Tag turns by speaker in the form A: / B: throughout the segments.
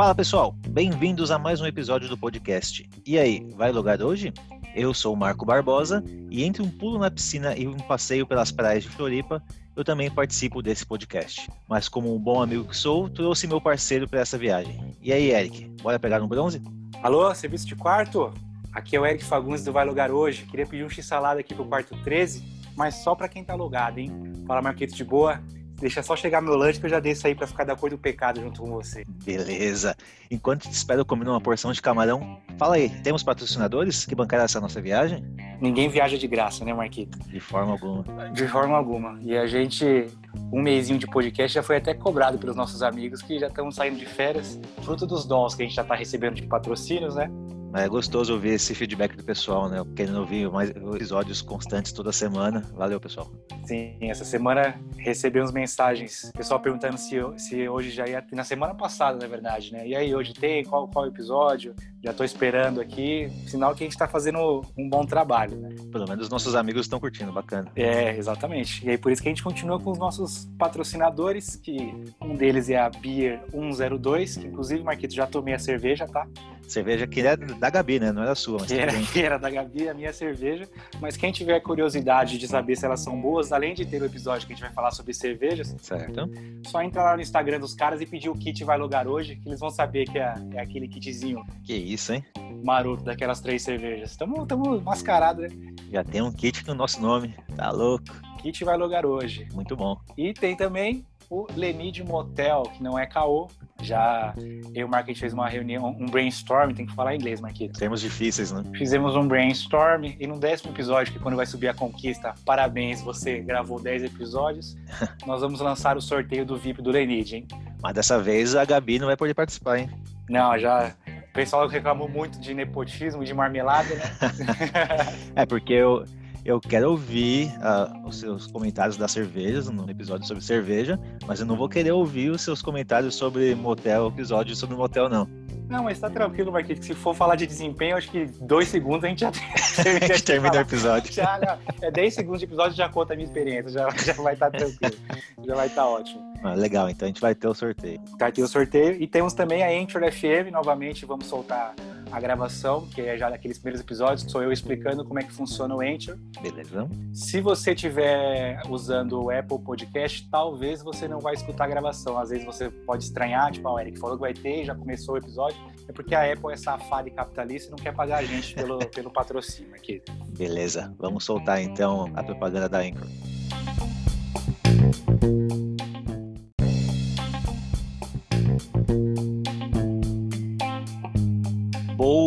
A: Fala pessoal, bem-vindos a mais um episódio do podcast. E aí, vai lugar hoje? Eu sou o Marco Barbosa e entre um pulo na piscina e um passeio pelas praias de Floripa, eu também participo desse podcast. Mas como um bom amigo que sou, trouxe meu parceiro para essa viagem. E aí, Eric, bora pegar um bronze?
B: Alô, serviço de quarto? Aqui é o Eric Fagundes do Vai Lugar Hoje. Queria pedir um x-salada aqui pro quarto 13, mas só para quem tá logado, hein? Fala, Marquito de boa. Deixa só chegar meu lanche que eu já desço aí pra ficar da cor do pecado junto com você.
A: Beleza. Enquanto te espero comendo uma porção de camarão, fala aí, temos patrocinadores que bancaram essa nossa viagem?
B: Ninguém viaja de graça, né, Marquito?
A: De forma alguma.
B: De forma alguma. E a gente, um mêsinho de podcast, já foi até cobrado pelos nossos amigos que já estão saindo de férias, fruto dos dons que a gente já tá recebendo de patrocínios, né?
A: É gostoso ouvir esse feedback do pessoal, né? Querendo ouvir mais episódios constantes toda semana. Valeu, pessoal.
B: Sim, essa semana recebemos mensagens. Pessoal perguntando se, se hoje já ia. Na semana passada, na verdade, né? E aí, hoje tem? Qual, qual episódio? Já tô esperando aqui. Sinal que a gente tá fazendo um bom trabalho, né?
A: Pelo menos nossos amigos estão curtindo, bacana.
B: É, exatamente. E aí, por isso que a gente continua com os nossos patrocinadores, que um deles é a Beer 102, que inclusive, Marquito, já tomei a cerveja, tá?
A: Cerveja que era da Gabi, né? Não era sua, mas
B: que era, que era da Gabi, a minha cerveja. Mas quem tiver curiosidade de saber se elas são boas, além de ter o episódio que a gente vai falar sobre cervejas,
A: certo.
B: só entra lá no Instagram dos caras e pedir o kit vai lugar hoje, que eles vão saber que é, é aquele kitzinho.
A: Que isso, hein?
B: Maroto daquelas três cervejas. Tamo, tamo mascarado, né?
A: Já tem um kit com o nosso nome. Tá louco.
B: Kit vai lugar hoje.
A: Muito bom.
B: E tem também o Lenid Motel, que não é caô. Já eu e o gente fez uma reunião, um brainstorm, tem que falar inglês, Marquito.
A: Termos difíceis, né?
B: Fizemos um brainstorm e no décimo episódio, que quando vai subir a conquista, parabéns, você gravou 10 episódios, nós vamos lançar o sorteio do VIP do Lenid, hein?
A: Mas dessa vez a Gabi não vai poder participar, hein?
B: Não, já. O pessoal reclamou muito de nepotismo, de marmelada, né?
A: é, porque eu, eu quero ouvir uh, os seus comentários das cervejas no episódio sobre cerveja, mas eu não vou querer ouvir os seus comentários sobre motel, episódio sobre motel, não.
B: Não, mas tá tranquilo, Marquinhos. Se for falar de desempenho, acho que dois segundos a gente já
A: termina, a gente termina o episódio.
B: Já, já, é 10 segundos de episódio já conta a minha experiência, já, já vai estar tá tranquilo. já vai estar tá ótimo.
A: Ah, legal, então a gente vai ter o sorteio.
B: Vai ter o sorteio. E temos também a Anchor FM, novamente vamos soltar a gravação, que é já daqueles primeiros episódios, que sou eu explicando como é que funciona o Anchor.
A: Beleza.
B: Se você estiver usando o Apple Podcast, talvez você não vai escutar a gravação. Às vezes você pode estranhar, tipo, ah, o Eric falou que vai ter, já começou o episódio. É porque a Apple é safada e capitalista e não quer pagar a gente pelo, pelo patrocínio aqui.
A: Beleza. Vamos soltar então a propaganda da Anchor.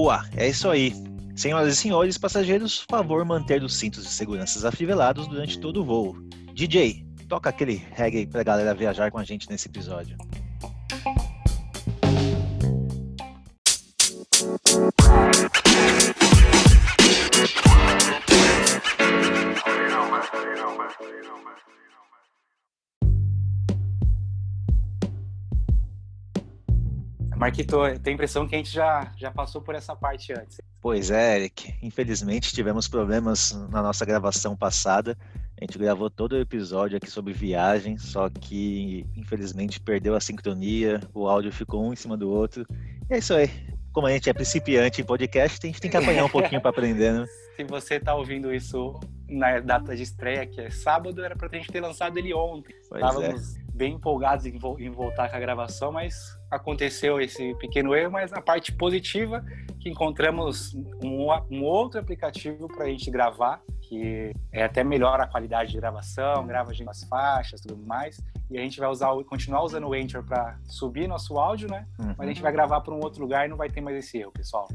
A: Boa, é isso aí. Senhoras e senhores passageiros, favor manter os cintos de segurança afivelados durante todo o voo. DJ, toca aquele reggae pra galera viajar com a gente nesse episódio.
B: Marquito, tenho a impressão que a gente já, já passou por essa parte antes.
A: Pois é, Eric. Infelizmente tivemos problemas na nossa gravação passada. A gente gravou todo o episódio aqui sobre viagem, só que infelizmente perdeu a sincronia, o áudio ficou um em cima do outro. E é isso aí. Como a gente é principiante em podcast, a gente tem que apanhar um pouquinho para aprender, né?
B: Se você está ouvindo isso na data de estreia, que é sábado, era para a gente ter lançado ele ontem.
A: Pois.
B: Estávamos
A: é.
B: Bem empolgados em, em voltar com a gravação, mas aconteceu esse pequeno erro, mas a parte positiva que encontramos um, um outro aplicativo para a gente gravar, que é até melhor a qualidade de gravação, grava umas faixas, tudo mais. E a gente vai usar, continuar usando o Anchor para subir nosso áudio, né?
A: Uhum.
B: Mas a gente vai gravar para um outro lugar e não vai ter mais esse erro, pessoal.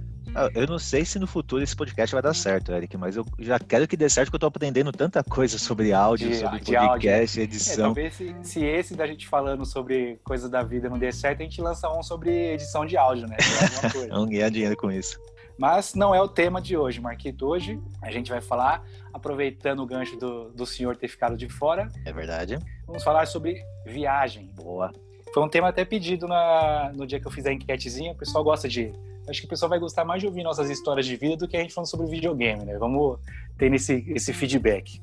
A: Eu não sei se no futuro esse podcast vai dar certo, Eric, mas eu já quero que dê certo, porque eu tô aprendendo tanta coisa sobre áudio,
B: De-
A: sobre
B: de
A: podcast,
B: áudio. É,
A: edição.
B: talvez se, se esse da gente falando sobre coisas da vida não der certo, a gente lança um sobre edição de áudio, né?
A: Vamos ganhar dinheiro com isso.
B: Mas não é o tema de hoje, Marquito. Hoje a gente vai falar, aproveitando o gancho do, do senhor ter ficado de fora,
A: É verdade?
B: vamos falar sobre viagem.
A: Boa.
B: Foi um tema até pedido na, no dia que eu fiz a enquetezinha. O pessoal gosta de. Acho que o pessoal vai gostar mais de ouvir nossas histórias de vida do que a gente falando sobre videogame, né? Vamos ter esse, esse feedback.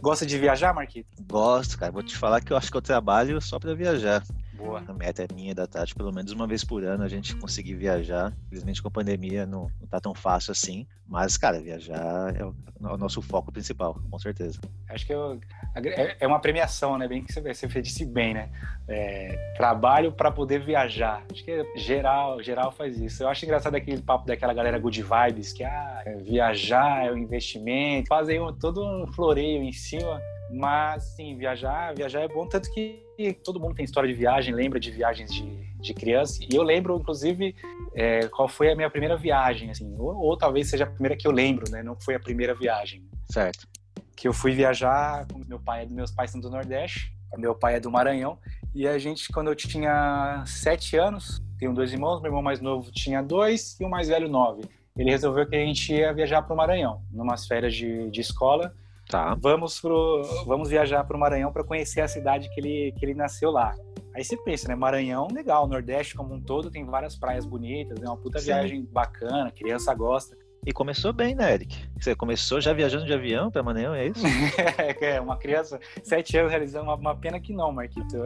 B: Gosta de viajar, Marquito?
A: Gosto, cara. Vou te falar que eu acho que eu trabalho só para viajar.
B: Boa.
A: A meta é minha da Tati, pelo menos uma vez por ano a gente conseguir viajar. Infelizmente com a pandemia não, não tá tão fácil assim. Mas, cara, viajar é o, é o nosso foco principal, com certeza.
B: Acho que eu, é, é uma premiação, né? Bem que você, você disse bem, né? É, trabalho para poder viajar. Acho que é geral, geral faz isso. Eu acho engraçado aquele papo daquela galera good vibes, que ah, viajar é um investimento, fazem um, todo um floreio em cima. Mas, sim, viajar, viajar é bom, tanto que todo mundo tem história de viagem, lembra de viagens de, de criança. E eu lembro, inclusive, é, qual foi a minha primeira viagem, assim, ou, ou, talvez seja a primeira que eu lembro, né? Não foi a primeira viagem.
A: Certo.
B: Que eu fui viajar com meu pai, meus pais são do Nordeste, meu pai é do Maranhão, e a gente, quando eu tinha sete anos, tenho dois irmãos, meu irmão mais novo tinha dois e o mais velho nove. Ele resolveu que a gente ia viajar para o Maranhão, numas férias de, de escola,
A: Tá.
B: Vamos, pro, vamos viajar para o Maranhão para conhecer a cidade que ele, que ele nasceu lá. Aí você pensa, né? Maranhão, legal. Nordeste como um todo tem várias praias bonitas, é uma puta Sim. viagem bacana, criança gosta.
A: E começou bem, né, Eric? Você começou já viajando de avião para Maranhão, é isso?
B: é, uma criança, sete anos realizando uma, uma pena que não, Marquito.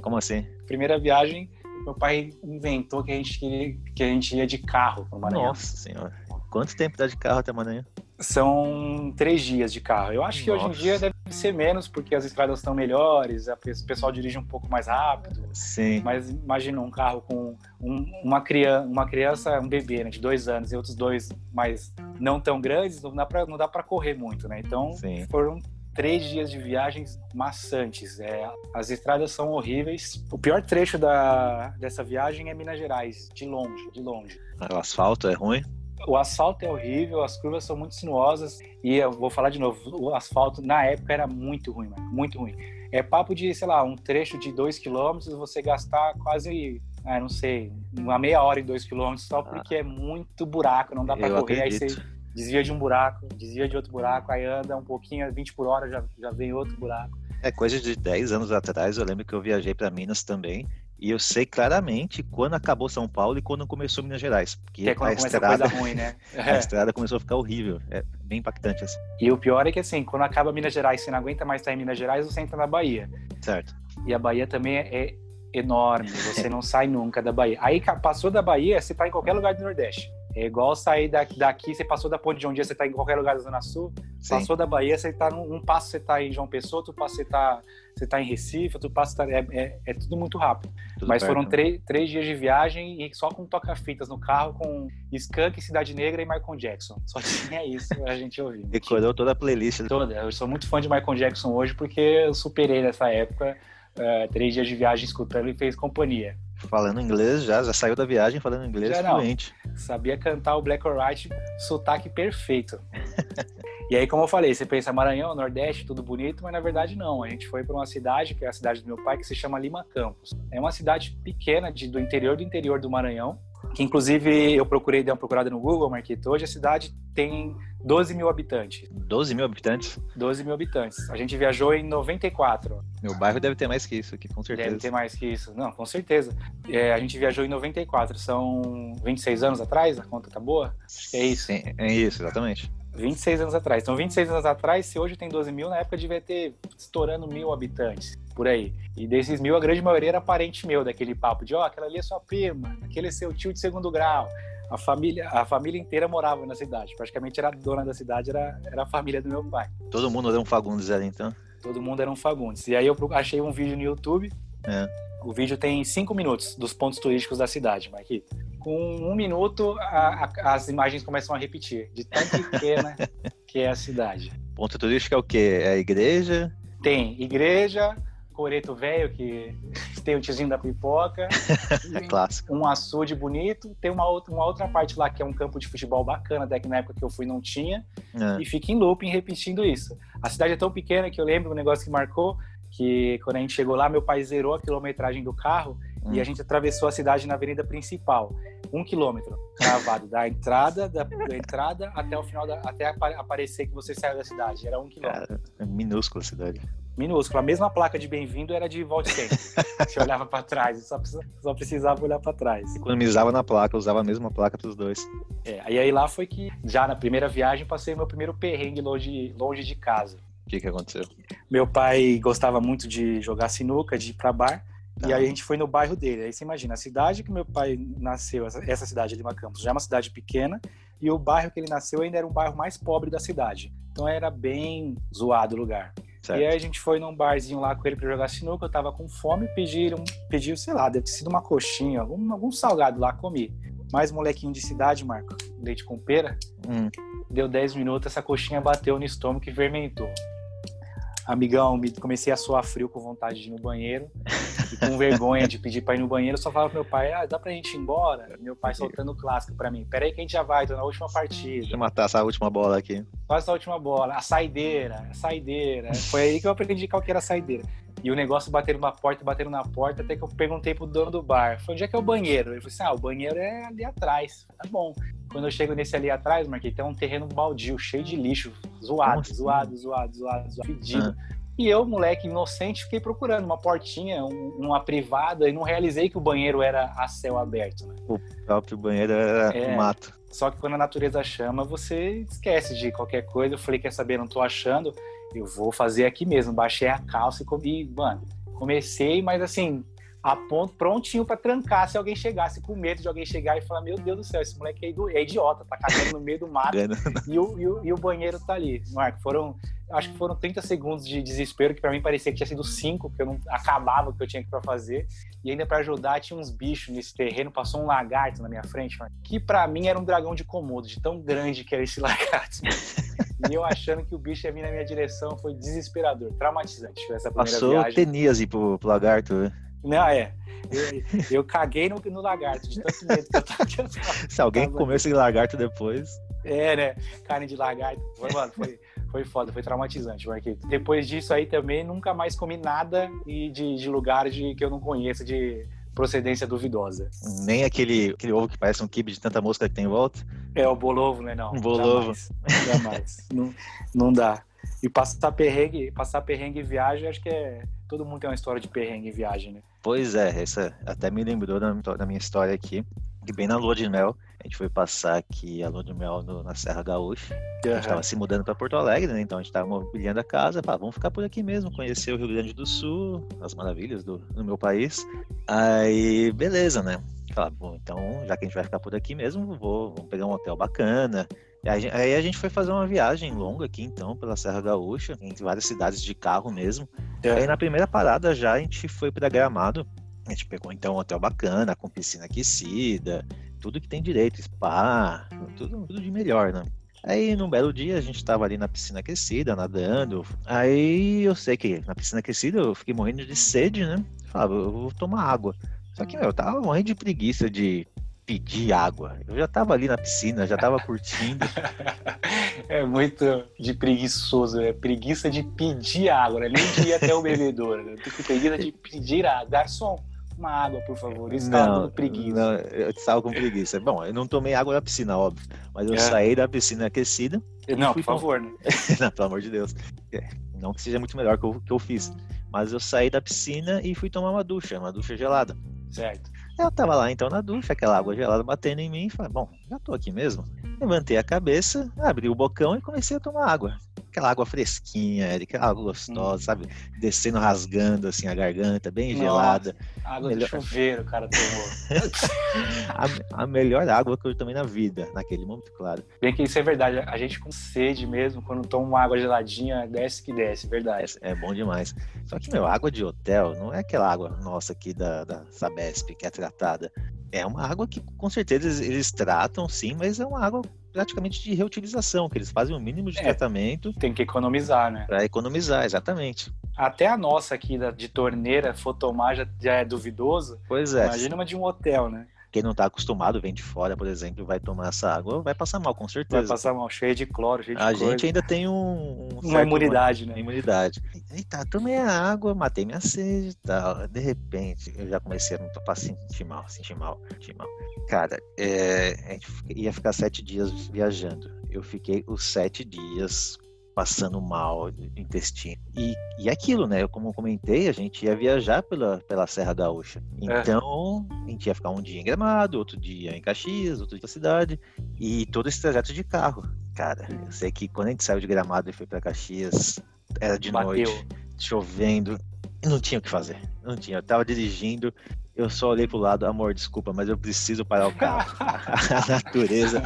A: Como assim?
B: Primeira viagem, meu pai inventou que a gente, queria, que a gente ia de carro para Maranhão.
A: Nossa senhora. Quanto tempo dá de carro até Maranhão?
B: são três dias de carro. Eu acho que Nossa. hoje em dia deve ser menos, porque as estradas estão melhores, o pessoal dirige um pouco mais rápido.
A: Sim.
B: Mas imagina um carro com um, uma, criança, uma criança, um bebê né, de dois anos e outros dois mais não tão grandes, não dá para não dá para correr muito, né? Então Sim. foram três dias de viagens maçantes. É, as estradas são horríveis. O pior trecho da, dessa viagem é Minas Gerais, de longe, de longe.
A: O asfalto é ruim?
B: O asfalto é horrível, as curvas são muito sinuosas e eu vou falar de novo, o asfalto na época era muito ruim, mano, muito ruim. É papo de, sei lá, um trecho de 2 km, você gastar quase, ah, não sei, uma meia hora em 2 km só porque ah, é muito buraco, não dá para correr,
A: acredito.
B: aí você desvia de um buraco, desvia de outro buraco, aí anda um pouquinho, 20 por hora, já, já vem outro buraco.
A: É coisa de 10 anos atrás, eu lembro que eu viajei para Minas também e eu sei claramente quando acabou São Paulo e quando começou Minas Gerais. Porque
B: que é quando
A: a
B: estrada, a ruim, né?
A: a estrada começou a ficar horrível. É bem impactante assim.
B: E o pior é que assim, quando acaba Minas Gerais, você não aguenta mais estar em Minas Gerais, você entra na Bahia.
A: Certo.
B: E a Bahia também é enorme, você não sai nunca da Bahia. Aí passou da Bahia, você está em qualquer lugar do Nordeste. É igual sair daqui, daqui você passou da ponte de dia, você está em qualquer lugar da Zona Sul. Sim. Passou da Bahia, você está num um passo, você está em João Pessoa, outro passo, você está você tá em Recife, outro passo, tá, é, é, é, tudo muito rápido. Tudo Mas perto, foram né? três dias de viagem e só com toca-fitas no carro, com Skunk, Cidade Negra e Michael Jackson. Só tinha isso a gente ouvindo.
A: Decorou toda a playlist.
B: Toda. Eu sou muito fã de Michael Jackson hoje porque eu superei nessa época. Uh, três dias de viagem escutando e fez companhia.
A: Falando inglês já, já saiu da viagem falando inglês já fluente.
B: Sabia cantar o Black or White, sotaque perfeito. e aí, como eu falei, você pensa Maranhão, Nordeste, tudo bonito, mas na verdade não. A gente foi para uma cidade, que é a cidade do meu pai, que se chama Lima Campos. É uma cidade pequena de, do interior do interior do Maranhão, que inclusive eu procurei, dei uma procurada no Google, Marquito, hoje a cidade tem 12 mil habitantes.
A: 12 mil habitantes?
B: 12 mil habitantes. A gente viajou em 94.
A: Meu bairro deve ter mais que isso aqui, com certeza.
B: Deve ter mais que isso. Não, com certeza. É, a gente viajou em 94. São 26 anos atrás, a conta tá boa?
A: é isso. Sim, é isso, exatamente.
B: 26 anos atrás. Então, 26 anos atrás, se hoje tem 12 mil, na época devia ter estourando mil habitantes, por aí. E desses mil, a grande maioria era parente meu, daquele papo de, ó, oh, aquela ali é sua prima, aquele é seu tio de segundo grau. A família, a família inteira morava na cidade. Praticamente era a dona da cidade, era, era a família do meu pai.
A: Todo mundo era um Fagundes ali, então?
B: Todo mundo era um Fagundes. E aí eu achei um vídeo no YouTube.
A: É.
B: O vídeo tem cinco minutos dos pontos turísticos da cidade, Marquinhos com um minuto a, a, as imagens começam a repetir, de tão pequena que é a cidade.
A: Ponto turístico é o quê? É a igreja?
B: Tem igreja, coreto velho, que tem o tiozinho da pipoca.
A: Clássico.
B: Um açude bonito. Tem uma outra, uma outra parte lá que é um campo de futebol bacana, até que na época que eu fui não tinha. É. E fica em looping repetindo isso. A cidade é tão pequena que eu lembro um negócio que marcou, que quando a gente chegou lá, meu pai zerou a quilometragem do carro hum. e a gente atravessou a cidade na avenida principal. Um quilômetro travado da entrada, da, da, entrada até o final, da, até aparecer que você saiu da cidade. Era um quilômetro. Cara,
A: é minúscula a cidade.
B: Minúscula. A mesma placa de bem-vindo era de volte sempre. você olhava para trás, só, só precisava olhar para trás.
A: Economizava na placa, usava a mesma placa para os dois.
B: É, e aí lá foi que, já na primeira viagem, passei meu primeiro perrengue longe, longe de casa.
A: que, que aconteceu?
B: Meu pai gostava muito de jogar sinuca, de ir pra bar. E aí a gente foi no bairro dele. Aí você imagina, a cidade que meu pai nasceu, essa cidade de Lima Campos, já é uma cidade pequena, e o bairro que ele nasceu ainda era um bairro mais pobre da cidade. Então era bem zoado o lugar. Certo. E aí a gente foi num barzinho lá com ele para jogar sinuca, eu tava com fome, pediram, pediu, sei lá, deve ter sido uma coxinha, algum, algum salgado lá, comi. Mais molequinho de cidade, Marco, leite com pera. Hum. Deu 10 minutos, essa coxinha bateu no estômago e fermentou. Amigão, comecei a suar frio com vontade de ir no banheiro. E com vergonha de pedir pra ir no banheiro, só falava pro meu pai, ah, dá pra gente ir embora? Meu pai soltando o clássico pra mim. Peraí que a gente já vai, tô na última partida.
A: Deixa eu matar essa última bola aqui.
B: Quase essa última bola. A saideira, a saideira. Foi aí que eu aprendi qual que era a saideira. E o negócio batendo na porta, batendo na porta, até que eu perguntei pro dono do bar. Falei, onde é que é o banheiro? Ele falou assim, ah, o banheiro é ali atrás. Tá bom. Quando eu chego nesse ali atrás, Marquei, tem um terreno baldio, cheio de lixo, zoado, assim? zoado, zoado, zoado, zoado, fedido. Ah. E eu, moleque inocente, fiquei procurando uma portinha, um, uma privada, e não realizei que o banheiro era a céu aberto. Né?
A: O próprio banheiro era é, mato.
B: Só que quando a natureza chama, você esquece de qualquer coisa. Eu falei, quer saber, não tô achando, eu vou fazer aqui mesmo. Baixei a calça e, comi, mano, comecei, mas assim, a ponto, prontinho para trancar se alguém chegasse, com medo de alguém chegar e falar: Meu Deus do céu, esse moleque é, é idiota, tá cagando no meio do mato e, o, e, o, e o banheiro tá ali. Marco, foram, acho que foram 30 segundos de desespero, que para mim parecia que tinha sido 5, porque eu não acabava o que eu tinha para fazer. E ainda para ajudar, tinha uns bichos nesse terreno, passou um lagarto na minha frente, Marco, que para mim era um dragão de Komodo, de tão grande que era esse lagarto. e eu achando que o bicho ia vir na minha direção, foi desesperador, traumatizante essa primeira
A: Passou
B: viagem.
A: Teníase pro, pro lagarto, né?
B: Não, é. Eu, eu caguei no, no, lagarto, de tanto medo que eu tava.
A: Se alguém comeu esse lagarto depois.
B: É, né? Carne de lagarto. Foi, mano, foi, foi foda, foi traumatizante, Marquito. Depois disso aí também, nunca mais comi nada de, de lugar de, que eu não conheço, de procedência duvidosa.
A: Nem aquele, aquele ovo que parece um kibe de tanta mosca que tem em volta?
B: É, o bolovo, né? Não.
A: Bolovo.
B: Jamais. jamais. não, não dá. E passar perrengue, passar perrengue em viagem, acho que é. Todo mundo tem uma história de perrengue em viagem, né?
A: Pois é, essa até me lembrou da, da minha história aqui, que bem na lua de mel, a gente foi passar aqui a lua de mel no, na Serra Gaúcha. Uhum. A gente estava se mudando para Porto Alegre, né? Então a gente estava mobiliando a casa, pá, vamos ficar por aqui mesmo, conhecer o Rio Grande do Sul, as maravilhas do, do meu país. Aí, beleza, né? Falar, bom, então, já que a gente vai ficar por aqui mesmo, vou, vamos pegar um hotel bacana, Aí a gente foi fazer uma viagem longa aqui, então, pela Serra Gaúcha, entre várias cidades de carro mesmo. É. Aí na primeira parada já a gente foi para Gramado. A gente pegou então um hotel bacana, com piscina aquecida, tudo que tem direito, spa, tudo, tudo de melhor, né? Aí, num belo dia, a gente estava ali na piscina aquecida, nadando. Aí, eu sei que na piscina aquecida eu fiquei morrendo de sede, né? Falava, eu vou tomar água. Só que, meu, eu tava morrendo de preguiça de pedir água. Eu já tava ali na piscina, já tava curtindo.
B: é muito de preguiçoso, é preguiça de pedir água, né? nem de ir até o bebedouro. Né? Tô com preguiça de pedir água. Garçom, uma água, por favor. Eu estava não, com preguiça.
A: Não, eu estava com preguiça. Bom, eu não tomei água na piscina, óbvio. Mas eu é. saí da piscina aquecida.
B: Não, por favor, né?
A: não, pelo amor de Deus. É, não que seja muito melhor que o que eu fiz. Mas eu saí da piscina e fui tomar uma ducha, uma ducha gelada.
B: Certo.
A: Eu tava lá então na ducha, aquela água gelada batendo em mim, e falei, bom, já tô aqui mesmo. Levantei a cabeça, abri o bocão e comecei a tomar água. Aquela água fresquinha, aquela água gostosa, hum. sabe? Descendo, rasgando assim a garganta, bem Nossa, gelada.
B: Água melhor... de chuveiro, cara, tomou.
A: a, a, melhor água que eu tomei na vida, naquele momento, claro.
B: Bem que isso é verdade. A gente com sede mesmo, quando toma uma água geladinha, desce que desce, verdade.
A: É, é bom demais. Só que, meu, água de hotel não é aquela água nossa aqui da, da Sabesp, que é tratada. É uma água que com certeza eles, tratam, sim, mas é uma água praticamente de reutilização, que eles fazem o mínimo de é, tratamento.
B: Tem que economizar, né?
A: Para economizar, exatamente.
B: Até a nossa aqui da, de torneira, fotomar já, já é duvidoso.
A: Pois é.
B: Imagina uma de um hotel, né?
A: Quem não está acostumado, vem de fora, por exemplo, vai tomar essa água, vai passar mal, com certeza.
B: Vai passar mal, cheio de cloro, cheio de
A: A
B: coisa.
A: gente ainda tem um...
B: um uma imunidade, uma, né?
A: imunidade. Eita, tomei a água, matei minha sede e tal. De repente, eu já comecei a sentir mal, sentir mal, sentir mal. Cara, é, a gente ia ficar sete dias viajando. Eu fiquei os sete dias passando mal intestino. E, e aquilo, né? Eu, como comentei, a gente ia viajar pela, pela Serra Gaúcha. É. Então, é. a gente ia ficar um dia em Gramado, outro dia em Caxias, outro dia na cidade. E todo esse trajeto de carro. Cara, eu sei que quando a gente saiu de Gramado e foi para Caxias, era de
B: Bateu.
A: noite, chovendo, não tinha o que fazer. Não tinha. Eu tava dirigindo, eu só olhei pro lado, amor, desculpa, mas eu preciso parar o carro. a natureza,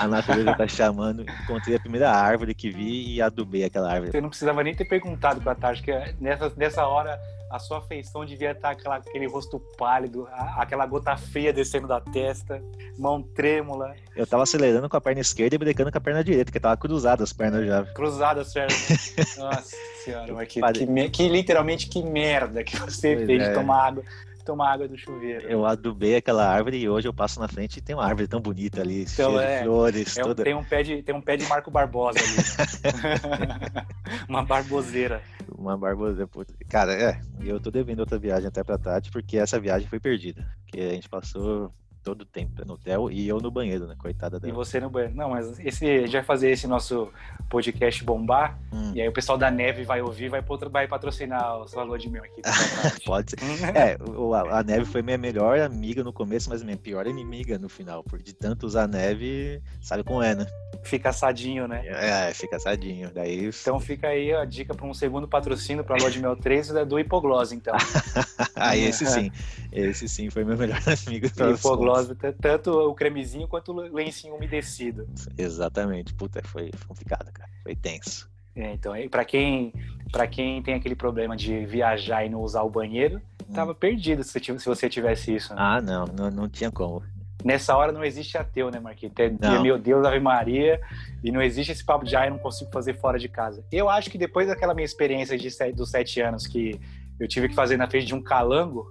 A: a natureza tá chamando. Encontrei a primeira árvore que vi e adubei aquela árvore.
B: Você não precisava nem ter perguntado pra Tati, que nessa, nessa hora a sua feição devia estar aquela, aquele rosto pálido, a- aquela gota fria descendo da testa, mão trêmula,
A: Eu tava acelerando com a perna esquerda e brecando com a perna direita, porque tava cruzada as pernas já.
B: cruzada as pernas. Nossa senhora, mas que,
A: Pare-
B: que, que literalmente que merda que você
A: Pois
B: fez
A: é.
B: de tomar água, tomar água do chuveiro.
A: Eu adubei aquela árvore e hoje eu passo na frente e tem uma árvore tão bonita ali,
B: Então,
A: cheia
B: é,
A: de flores,
B: É
A: toda.
B: tem, um pé de, tem um pé de Marco Barbosa ali. né? Uma barboseira.
A: Uma barbosa. Cara, é, eu tô devendo outra viagem até pra Tati, porque essa viagem foi perdida. Porque a gente passou todo o tempo no hotel e eu no banheiro, né? Coitada
B: E
A: dela.
B: você no banheiro. Não, mas esse, a gente vai fazer esse nosso podcast bombar.
A: Hum,
B: E aí o pessoal da neve vai ouvir, vai, patro- vai patrocinar o sua lua de mel aqui.
A: pode ser. É, o- a, a neve foi minha melhor amiga no começo, mas minha pior inimiga no final. Porque de tanto usar neve, sabe como é, né?
B: Fica assadinho, né?
A: É, fica assadinho. Daí.
B: Então fica aí a dica para um segundo patrocínio para a Lua de Mel 3 é do hipoglose, então.
A: ah, esse sim. Esse sim foi meu melhor amigo.
B: hipoglose, t- tanto o cremezinho quanto o lencinho umedecido.
A: Exatamente. Puta, foi complicado, cara. Foi tenso.
B: É, então, para quem, pra quem tem aquele problema de viajar e não usar o banheiro, tava perdido se, se você tivesse isso. né?
A: Ah, não, não, não tinha como.
B: Nessa hora não existe ateu, né, Marquinhos? É
A: Não.
B: meu Deus, Ave Maria, e não existe esse papo de, ah, eu não consigo fazer fora de casa. Eu acho que depois daquela minha experiência de dos sete anos que eu tive que fazer na frente de um calango,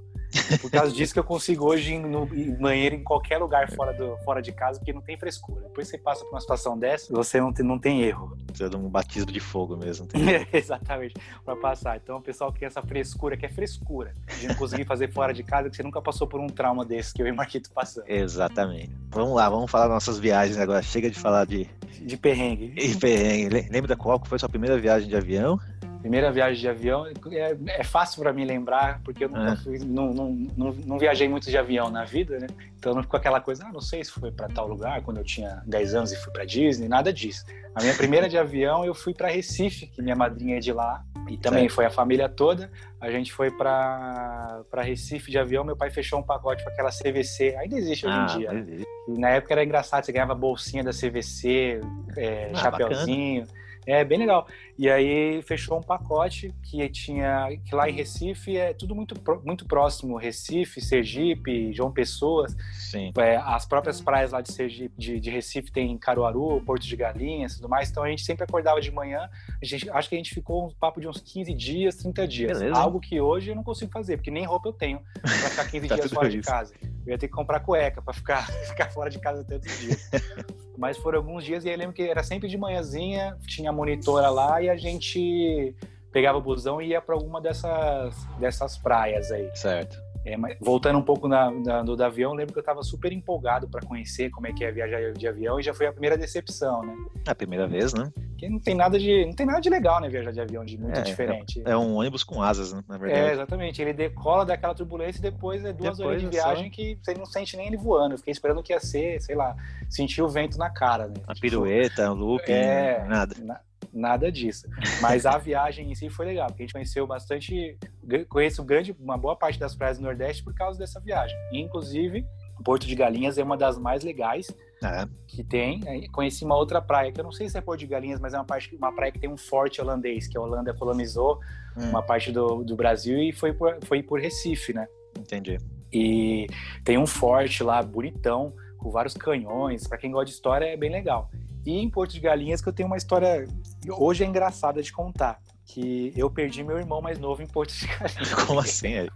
B: por causa disso que eu consigo hoje ir no ir banheiro em qualquer lugar fora, do, fora de casa, porque não tem frescura. Depois você passa por uma situação dessa, você não tem, não tem erro.
A: Precisa de um batismo de fogo mesmo.
B: Exatamente, para passar. Então o pessoal que tem essa frescura, que é frescura, de não conseguir fazer fora de casa, que você nunca passou por um trauma desse que eu e o Marquito passamos.
A: Exatamente. Vamos lá, vamos falar das nossas viagens agora. Chega de falar de
B: De perrengue.
A: e perrengue. Le- Lembra qual foi sua primeira viagem de avião?
B: Primeira viagem de avião é, é fácil para mim lembrar, porque eu nunca
A: É.
B: fui, não, não, não, não viajei muito de avião na vida, né? Então não ficou aquela coisa, ah, não sei se foi para tal lugar quando eu tinha 10 anos e fui para Disney, nada disso. A minha primeira de avião eu fui para Recife, que minha madrinha é de lá, e também foi a família toda. A gente foi para Recife de avião, meu pai fechou um pacote com aquela CVC, ainda existe hoje
A: Ah,
B: em dia. né? na época era engraçado, você ganhava bolsinha da CVC, é,
A: Ah,
B: chapeuzinho. É bem legal. E aí fechou um pacote que tinha que lá em Recife é tudo muito, muito próximo, Recife, Sergipe, João Pessoa,
A: Sim.
B: é, as próprias praias lá de Sergipe, de, de Recife tem Caruaru, Porto de Galinhas, e tudo mais. Então a gente sempre acordava de manhã. A gente, acho que a gente ficou um papo de uns 15 dias, 30 dias.
A: Beleza.
B: Algo que hoje eu não consigo fazer, porque nem roupa eu tenho pra ficar 15
A: Tá
B: dias fora de
A: isso.
B: casa. Eu ia ter que comprar cueca pra ficar, ficar fora de casa tantos dias. Mas foram alguns dias e eu lembro que era sempre de manhãzinha, tinha monitora lá e a gente pegava o busão e ia para alguma dessas, dessas praias aí.
A: Certo.
B: É, mas voltando um pouco na, na- do, do avião, lembro que eu estava super empolgado para conhecer como é que é viajar de avião e já foi a primeira decepção, né?
A: A primeira vez, né?
B: Porque não tem nada de, não tem nada de legal, né, viajar de avião, de muito
A: É,
B: diferente.
A: É um ônibus com asas, né? Na
B: É,
A: verdade.
B: exatamente. Ele decola daquela turbulência e depois é duas
A: Depois
B: horas de
A: é só-
B: viagem que você não sente nem ele voando. Eu fiquei esperando que ia ser, sei lá, sentir o vento na cara, né?
A: Uma
B: Tipo,
A: pirueta, um looping,
B: É.
A: nada.
B: na- nada disso. Mas a viagem em si foi legal, porque a gente conheceu bastante, conheço grande, uma boa parte das praias do Nordeste por causa dessa viagem. Inclusive, Porto de Galinhas é uma das mais legais
A: É,
B: que tem. Aí Conheci uma outra praia, que eu não sei se é Porto de Galinhas, mas é uma, parte, uma praia que tem um forte holandês, que a Holanda colonizou
A: hum,
B: uma parte do, do Brasil e foi por, foi por Recife, né?
A: entendi.
B: E tem um forte lá, bonitão, com vários canhões. Pra quem gosta de história, é bem legal. E em Porto de Galinhas, que eu tenho uma história, hoje é engraçada de contar, que eu perdi meu irmão mais novo em Porto de Galinhas.
A: Como assim? É?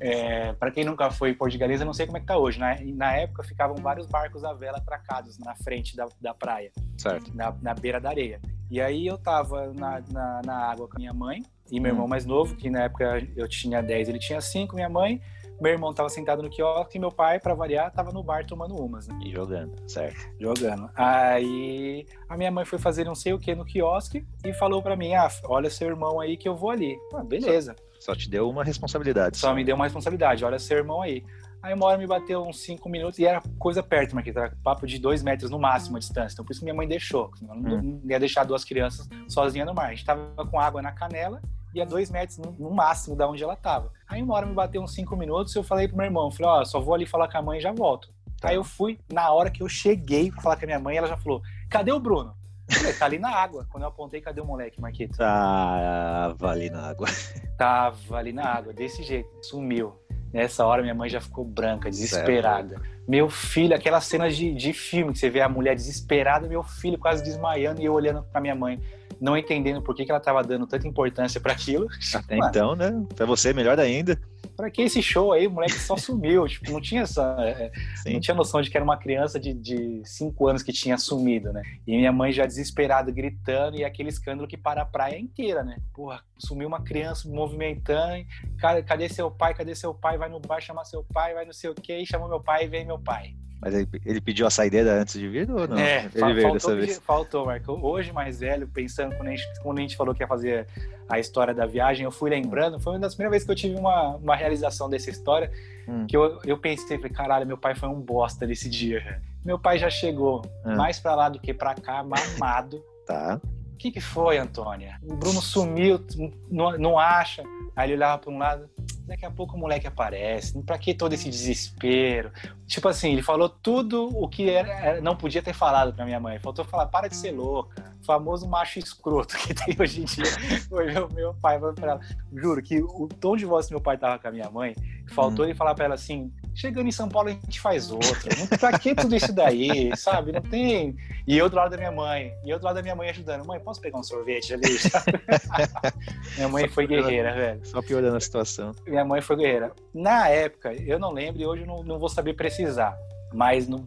B: É, para quem nunca foi em Porto de Galinhas, eu não sei como é que tá hoje. né? na época, ficavam vários barcos à vela atracados na frente da, da praia,
A: Certo.
B: na, na beira da areia. E aí eu tava na, na, na água com a minha mãe e meu
A: Hum.
B: irmão mais novo, que na época eu tinha 10, ele tinha 5, minha mãe. Meu irmão tava sentado no quiosque e meu pai, para variar, tava no bar tomando umas, né?
A: E jogando, certo.
B: Jogando. Aí a minha mãe foi fazer não sei o que no quiosque e falou para mim: Ah, olha seu irmão aí que eu vou ali. Ah, beleza.
A: Só te deu uma responsabilidade.
B: Só me deu uma responsabilidade, olha seu irmão aí. Aí uma hora me bateu uns 5 minutos e era coisa perto, mas era papo de 2 metros no máximo a distância. Então por isso minha mãe deixou. Não, hum. não ia deixar duas crianças sozinhas no mar. A gente tava com água na canela e a 2 metros no, máximo da onde ela tava. Aí uma hora me bateu uns 5 minutos e eu falei pro meu irmão, falei, ó, oh, só vou ali falar com a mãe e já volto. Tá. Aí eu fui, na hora que eu cheguei pra falar com a minha mãe, ela já falou, cadê o Bruno? Falei, tá ali na água. Quando eu apontei, cadê o moleque, Marquito?
A: Tava ali na água.
B: Tava ali na água, desse jeito. Sumiu. Nessa hora minha mãe já ficou branca, desesperada. Certo. Meu filho, aquelas cenas de, de filme que você vê a mulher desesperada, meu filho quase desmaiando e eu olhando pra minha mãe, não entendendo por que, que ela tava dando tanta importância para aquilo.
A: Até Mano, então, né? Pra você, melhor ainda
B: pra que esse show aí? O moleque só sumiu. tipo, não tinha essa. É, é não tinha noção de que era uma criança de, de cinco anos que tinha sumido, né? E minha mãe já desesperada, gritando, e aquele escândalo que para a praia inteira, né? Porra, sumiu uma criança movimentando. Cadê seu pai? Cadê seu pai? Vai no bar chamar seu pai, vai não sei o quê, e chamou meu pai e vem meu pai.
A: Mas ele, ele, pediu a saideira antes de vir ou não?
B: É,
A: ele
B: veio faltou, dessa vez. Faltou, Marco. Hoje, mais velho, pensando quando a, gente, quando a gente falou que ia fazer a história da viagem, eu fui lembrando, foi uma das primeiras vezes que eu tive uma, uma realização dessa história, hum. que eu, eu pensei, falei, caralho, meu pai foi um bosta nesse dia. Meu pai já chegou hum. mais pra lá do que pra cá, mamado.
A: tá.
B: O que, que foi, Antônia? O Bruno sumiu, não, não acha. Aí ele olhava para um lado, daqui a pouco o moleque aparece. Pra que todo esse desespero? Tipo assim, ele falou tudo o que era, não podia ter falado pra minha mãe. Faltou falar, para de ser louca. O famoso macho escroto que tem hoje em dia. Foi o meu pai falando pra ela. Juro que o tom de voz que meu pai tava com a minha mãe, faltou hum. ele falar pra ela assim: chegando em São Paulo a gente faz outra. Pra que tudo isso daí, sabe? Não tem. E eu do lado da minha mãe. E eu do lado da minha mãe ajudando. Mãe, posso pegar um sorvete ali? minha mãe foi guerreira, velho.
A: Só piorando a situação.
B: Minha mãe foi guerreira. Na época, eu não lembro e hoje eu não, não vou saber precisar. Mas no,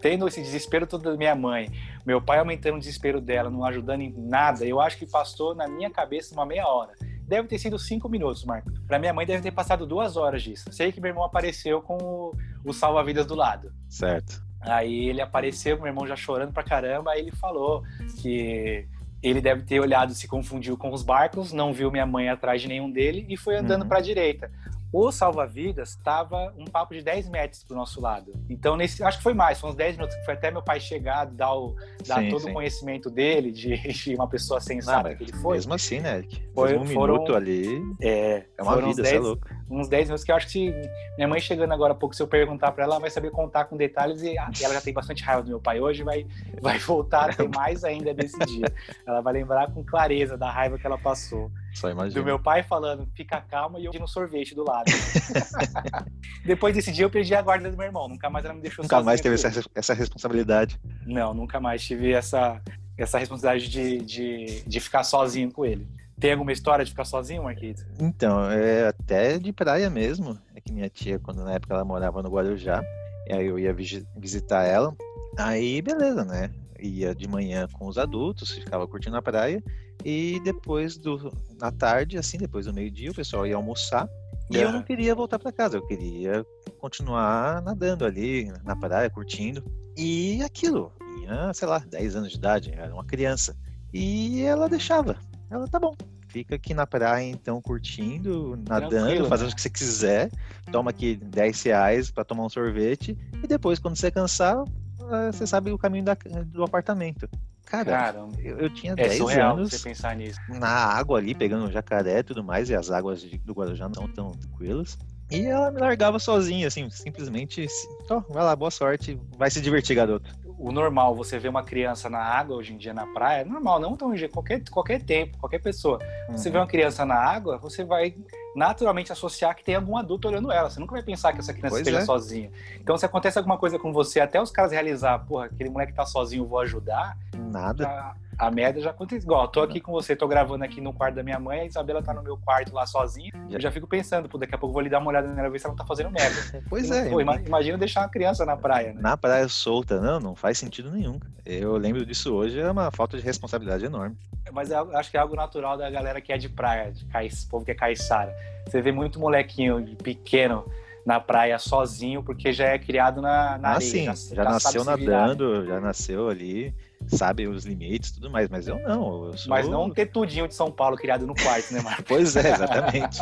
B: tendo esse desespero todo da minha mãe, meu pai aumentando o desespero dela, não ajudando em nada, eu acho que passou na minha cabeça uma meia hora. Deve ter sido cinco minutos, Marco. Pra minha mãe deve ter passado duas horas disso. Sei que meu irmão apareceu com o, o salva-vidas do lado.
A: Certo.
B: Aí ele apareceu, meu irmão já chorando pra caramba, aí ele falou que ele deve ter olhado, se confundiu com os barcos, não viu minha mãe atrás de nenhum dele e foi andando uhum. para a direita. O salva-vidas estava um papo de 10 metros pro nosso lado. Então, nesse, acho que foi mais, foi uns 10 minutos, foi até meu pai chegar, dar, o, dar sim, todo sim. o conhecimento dele, de, de, uma pessoa sensata Não, que ele foi.
A: Mesmo assim, né, Eric? Foi, um foram, minuto ali.
B: É,
A: é uma vida, 10, você é louco.
B: Uns 10 minutos que eu acho que minha mãe chegando agora há pouco, se eu perguntar para ela, ela vai saber contar com detalhes e ah, ela já tem bastante raiva do meu pai hoje, vai, vai voltar a ter mais ainda desse dia. Ela vai lembrar com clareza da raiva que ela passou.
A: Só imagina.
B: Do meu pai falando, fica calma, e eu no sorvete do lado. Depois desse dia eu perdi a guarda do meu irmão. Nunca mais ela me deixou
A: Nunca mais teve essa, essa responsabilidade.
B: Não, nunca mais tive essa, essa responsabilidade de, de, de ficar sozinho com ele. Tem alguma história de ficar sozinho, Marquito?
A: Então, é até de praia mesmo. É que minha tia, quando na época ela morava no Guarujá, e aí eu ia visitar ela. Aí, beleza, né? Ia de manhã com os adultos, ficava curtindo a praia. E depois do na tarde, assim, depois do meio-dia, o pessoal ia almoçar. E eu não queria voltar para casa, eu queria continuar nadando ali na praia, curtindo. E aquilo, tinha, sei lá, 10 anos de idade, era uma criança. E ela deixava. Ela, tá bom, fica aqui na praia então curtindo, nadando, Tranquilo, fazendo né? o que você quiser. Toma aqui 10 reais para tomar um sorvete. E depois, quando você cansar, eh, você sabe o caminho da, do apartamento. Cara, eu, eu, tinha é 10 anos
B: você pensar nisso.
A: na água ali, pegando jacaré e tudo mais, e as águas do Guarujá não tão tranquilas. E ela me largava sozinha, assim, simplesmente, ó, oh, vai lá, boa sorte, vai se divertir, garoto.
B: O normal, você vê uma criança na água hoje em dia na praia, é normal, não tão qualquer qualquer tempo, qualquer pessoa. Uhum. Você vê uma criança na água, você vai naturalmente associar que tem algum adulto olhando ela. Você nunca vai pensar que essa criança pois esteja é. sozinha. Então, se acontece alguma coisa com você, até os caras realizar, porra, aquele moleque tá sozinho, vou ajudar.
A: Nada.
B: A merda já aconteceu. Igual, tô aqui com você, tô gravando aqui no quarto da minha mãe, a Isabela tá no meu quarto lá sozinha. Já. Eu já fico pensando, pô, daqui a pouco vou lhe dar uma olhada nela, ver se ela não tá fazendo merda.
A: Pois é.
B: Pô, imagina deixar uma criança na praia, né?
A: Na praia solta, não, não faz sentido nenhum. Eu lembro disso hoje, é uma falta de responsabilidade enorme.
B: Mas eu acho que é algo natural da galera que é de praia, de cai, povo que é caiçara. Você vê muito molequinho pequeno na praia sozinho, porque já é criado na, na
A: ah,
B: areia.
A: Sim. Já, já, já nasceu nadando, já nasceu ali sabe os limites tudo mais, mas eu não. Eu sou...
B: Mas não ter tudinho de São Paulo criado no quarto, né, Marcos?
A: pois é, exatamente.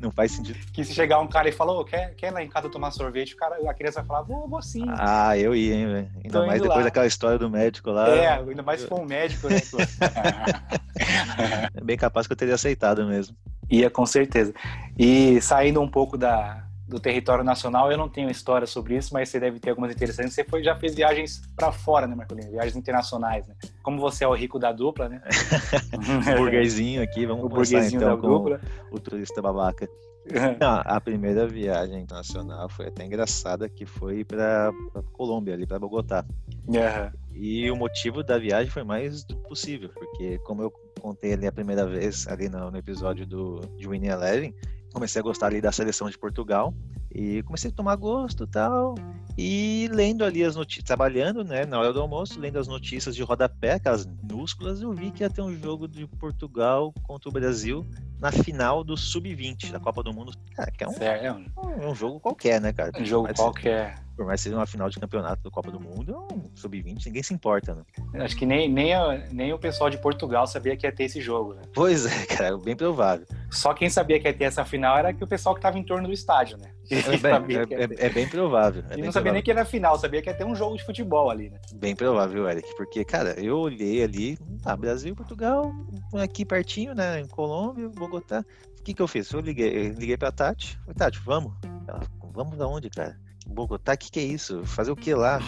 A: não faz sentido.
B: Que se chegar um cara e falar, oh, quer, quer ir lá em casa tomar sorvete, o cara, a criança vai falar, vou, vou sim.
A: Ah, eu ia, hein, velho. Ainda Tô mais depois lá. daquela história do médico lá.
B: É, ainda mais se for um médico, né?
A: é bem capaz que eu teria aceitado mesmo.
B: Ia, com certeza. E saindo um pouco da, do território nacional, eu não tenho história sobre isso, mas você deve ter algumas interessantes. Você foi, já fez viagens para fora, né, Marcolino? Viagens internacionais, né? Como você é o rico da dupla, né?
A: o burguesinho aqui, vamos o começar então da com dupla. o turista babaca. Não, a primeira viagem internacional foi até engraçada, que foi para Colômbia, ali para Bogotá. Uhum. E o motivo da viagem foi mais do possível, porque como eu contei ali a primeira vez, ali no, no episódio do de Winnie Eleven, comecei a gostar ali da seleção de Portugal e comecei a tomar gosto tal. E lendo ali as notícias, trabalhando, né, na hora do almoço, lendo as notícias de rodapé, aquelas minúsculas, eu vi que ia ter um jogo de Portugal contra o Brasil na final do Sub-20 da Copa do Mundo. Cara, que é um, é um, um jogo qualquer, né, cara?
B: Um jogo qualquer
A: por mais que seja uma final de campeonato da Copa do Mundo, é um sub-20, ninguém se importa, né?
B: Acho que nem, nem, a, nem o pessoal de Portugal sabia que ia ter esse jogo, né?
A: Pois é, cara, bem provável.
B: Só quem sabia que ia ter essa final era que o pessoal que estava em torno do estádio, né?
A: É, bem, é, é, bem provável. É
B: e
A: bem
B: não sabia
A: provável.
B: nem que era final, sabia que ia ter um jogo de futebol ali, né?
A: Bem provável, Eric, porque, cara, eu olhei ali, tá, Brasil, Portugal, aqui pertinho, né, em Colômbia, Bogotá. O que que eu fiz? Eu liguei, eu liguei pra Tati, falei, Tati, vamos? Ela, vamos aonde, cara? Bogotá, o que, que é isso? Fazer o que lá?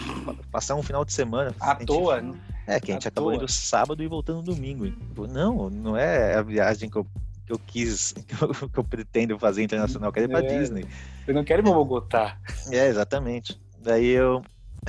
A: Passar um final de semana?
B: À gente... toa, né?
A: É, que a gente à acabou toa. indo sábado e voltando domingo. Não, não é a viagem que eu, que eu quis, que eu, que eu pretendo fazer internacional, eu quero ir pra é, Disney.
B: Eu não quero ir pra Bogotá.
A: É, exatamente. Daí eu.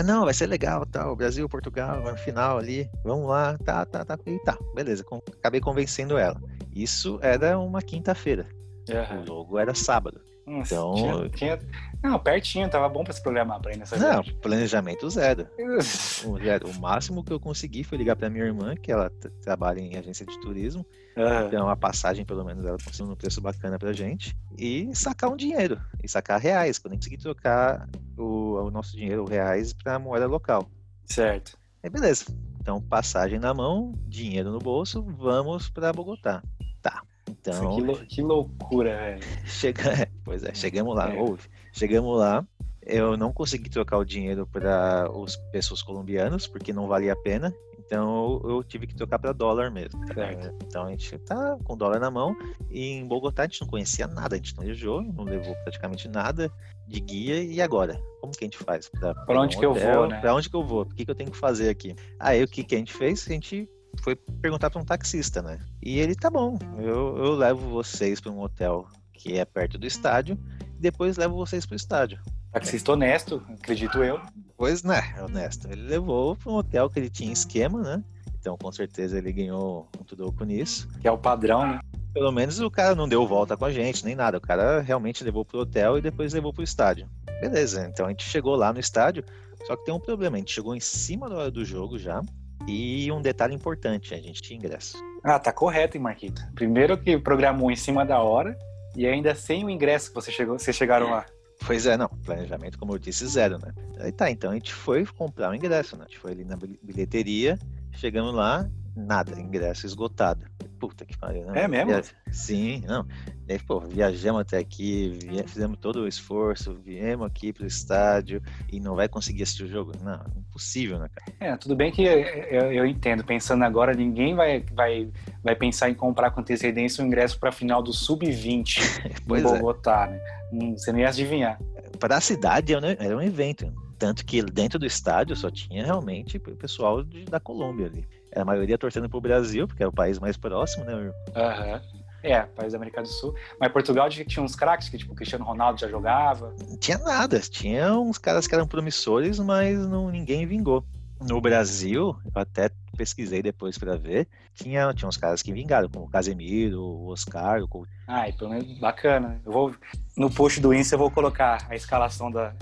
A: Não, vai ser legal, tal. Brasil, Portugal, no final ali. Vamos lá, tá, tá, tá. E tá, beleza. Acabei convencendo ela. Isso era uma quinta-feira. Uhum. O jogo era sábado.
B: Nossa, então. Tinha, tinha... Não, pertinho, tava bom para se programar para ir nessa
A: Não, viagem. planejamento zero. o. O máximo que eu consegui foi ligar para minha irmã, que ela trabalha em agência de turismo. Uhum. Então a passagem, pelo menos, ela conseguiu um preço bacana pra gente. E sacar um dinheiro. E sacar reais, para nem conseguir trocar o, o nosso dinheiro, reais, para moeda local.
B: Certo.
A: Aí beleza. Então, passagem na mão, dinheiro no bolso, vamos para Bogotá. Tá. Então,
B: que, lou que, loucura, velho.
A: Chega... Pois é, chegamos lá. É. Ouve, chegamos lá. Eu não consegui trocar o dinheiro para os pesos colombianos, porque não valia a pena. Então eu tive que trocar para dólar mesmo. Certo. Então a gente tá com dólar na mão. E em Bogotá a gente não conhecia nada, a gente não viajou, não levou praticamente nada de guia. E agora? Como que a gente faz?
B: Para onde um que hotel? eu vou, né?
A: Para onde que eu vou? O que, que eu tenho que fazer aqui? Aí o que, que a gente fez? A gente foi perguntar para um taxista, né? E ele, tá bom, eu, eu levo vocês para um hotel que é perto do estádio e depois levo vocês para o estádio.
B: Taxista honesto, acredito eu.
A: Pois, né, honesto. Ele levou para um hotel que ele tinha esquema, né? Então, com certeza, ele ganhou um tudoco nisso.
B: Que é o padrão, né?
A: Pelo menos o cara não deu volta com a gente, nem nada. O cara realmente levou pro hotel e depois levou pro estádio. Beleza, então a gente chegou lá no estádio, só que tem um problema. A gente chegou em cima da hora do jogo já, e um detalhe importante, a gente tinha ingresso.
B: Ah, tá correto, hein, Marquito? Primeiro que programou em cima da hora e ainda sem o ingresso que você chegou, vocês chegaram lá.
A: Pois é, não. Planejamento, como eu disse, zero, né? Aí tá, então a gente foi comprar o ingresso, né? A gente foi ali na bilheteria, chegando lá, nada, ingresso esgotado. Puta que pariu,
B: né? É mesmo?
A: Sim, não. Daí, pô, viajamos até aqui, fizemos todo o esforço, viemos aqui pro estádio e não vai conseguir assistir o jogo? Não, impossível, né, cara?
B: É, tudo bem que eu, eu entendo. Pensando agora, ninguém vai, vai, vai pensar em comprar com antecedência o ingresso para a final do Sub-20 em é. Bogotá, é. né? Hum, você não ia adivinhar.
A: Para a cidade era um evento. Tanto que dentro do estádio só tinha realmente o pessoal de, da Colômbia ali. A maioria torcendo pro Brasil, porque é o país mais próximo, né?
B: Aham. Uhum. É, país da América do Sul. Mas Portugal tinha uns craques que, tipo, o Cristiano Ronaldo já jogava.
A: Não tinha nada. Tinha uns caras que eram promissores, mas não, ninguém vingou. No Brasil, eu até pesquisei depois para ver, tinha, tinha uns caras que vingaram, como o Casemiro, o Oscar. O...
B: Ah, e pelo menos bacana. Eu vou, no post do Insta eu vou colocar a escalação da,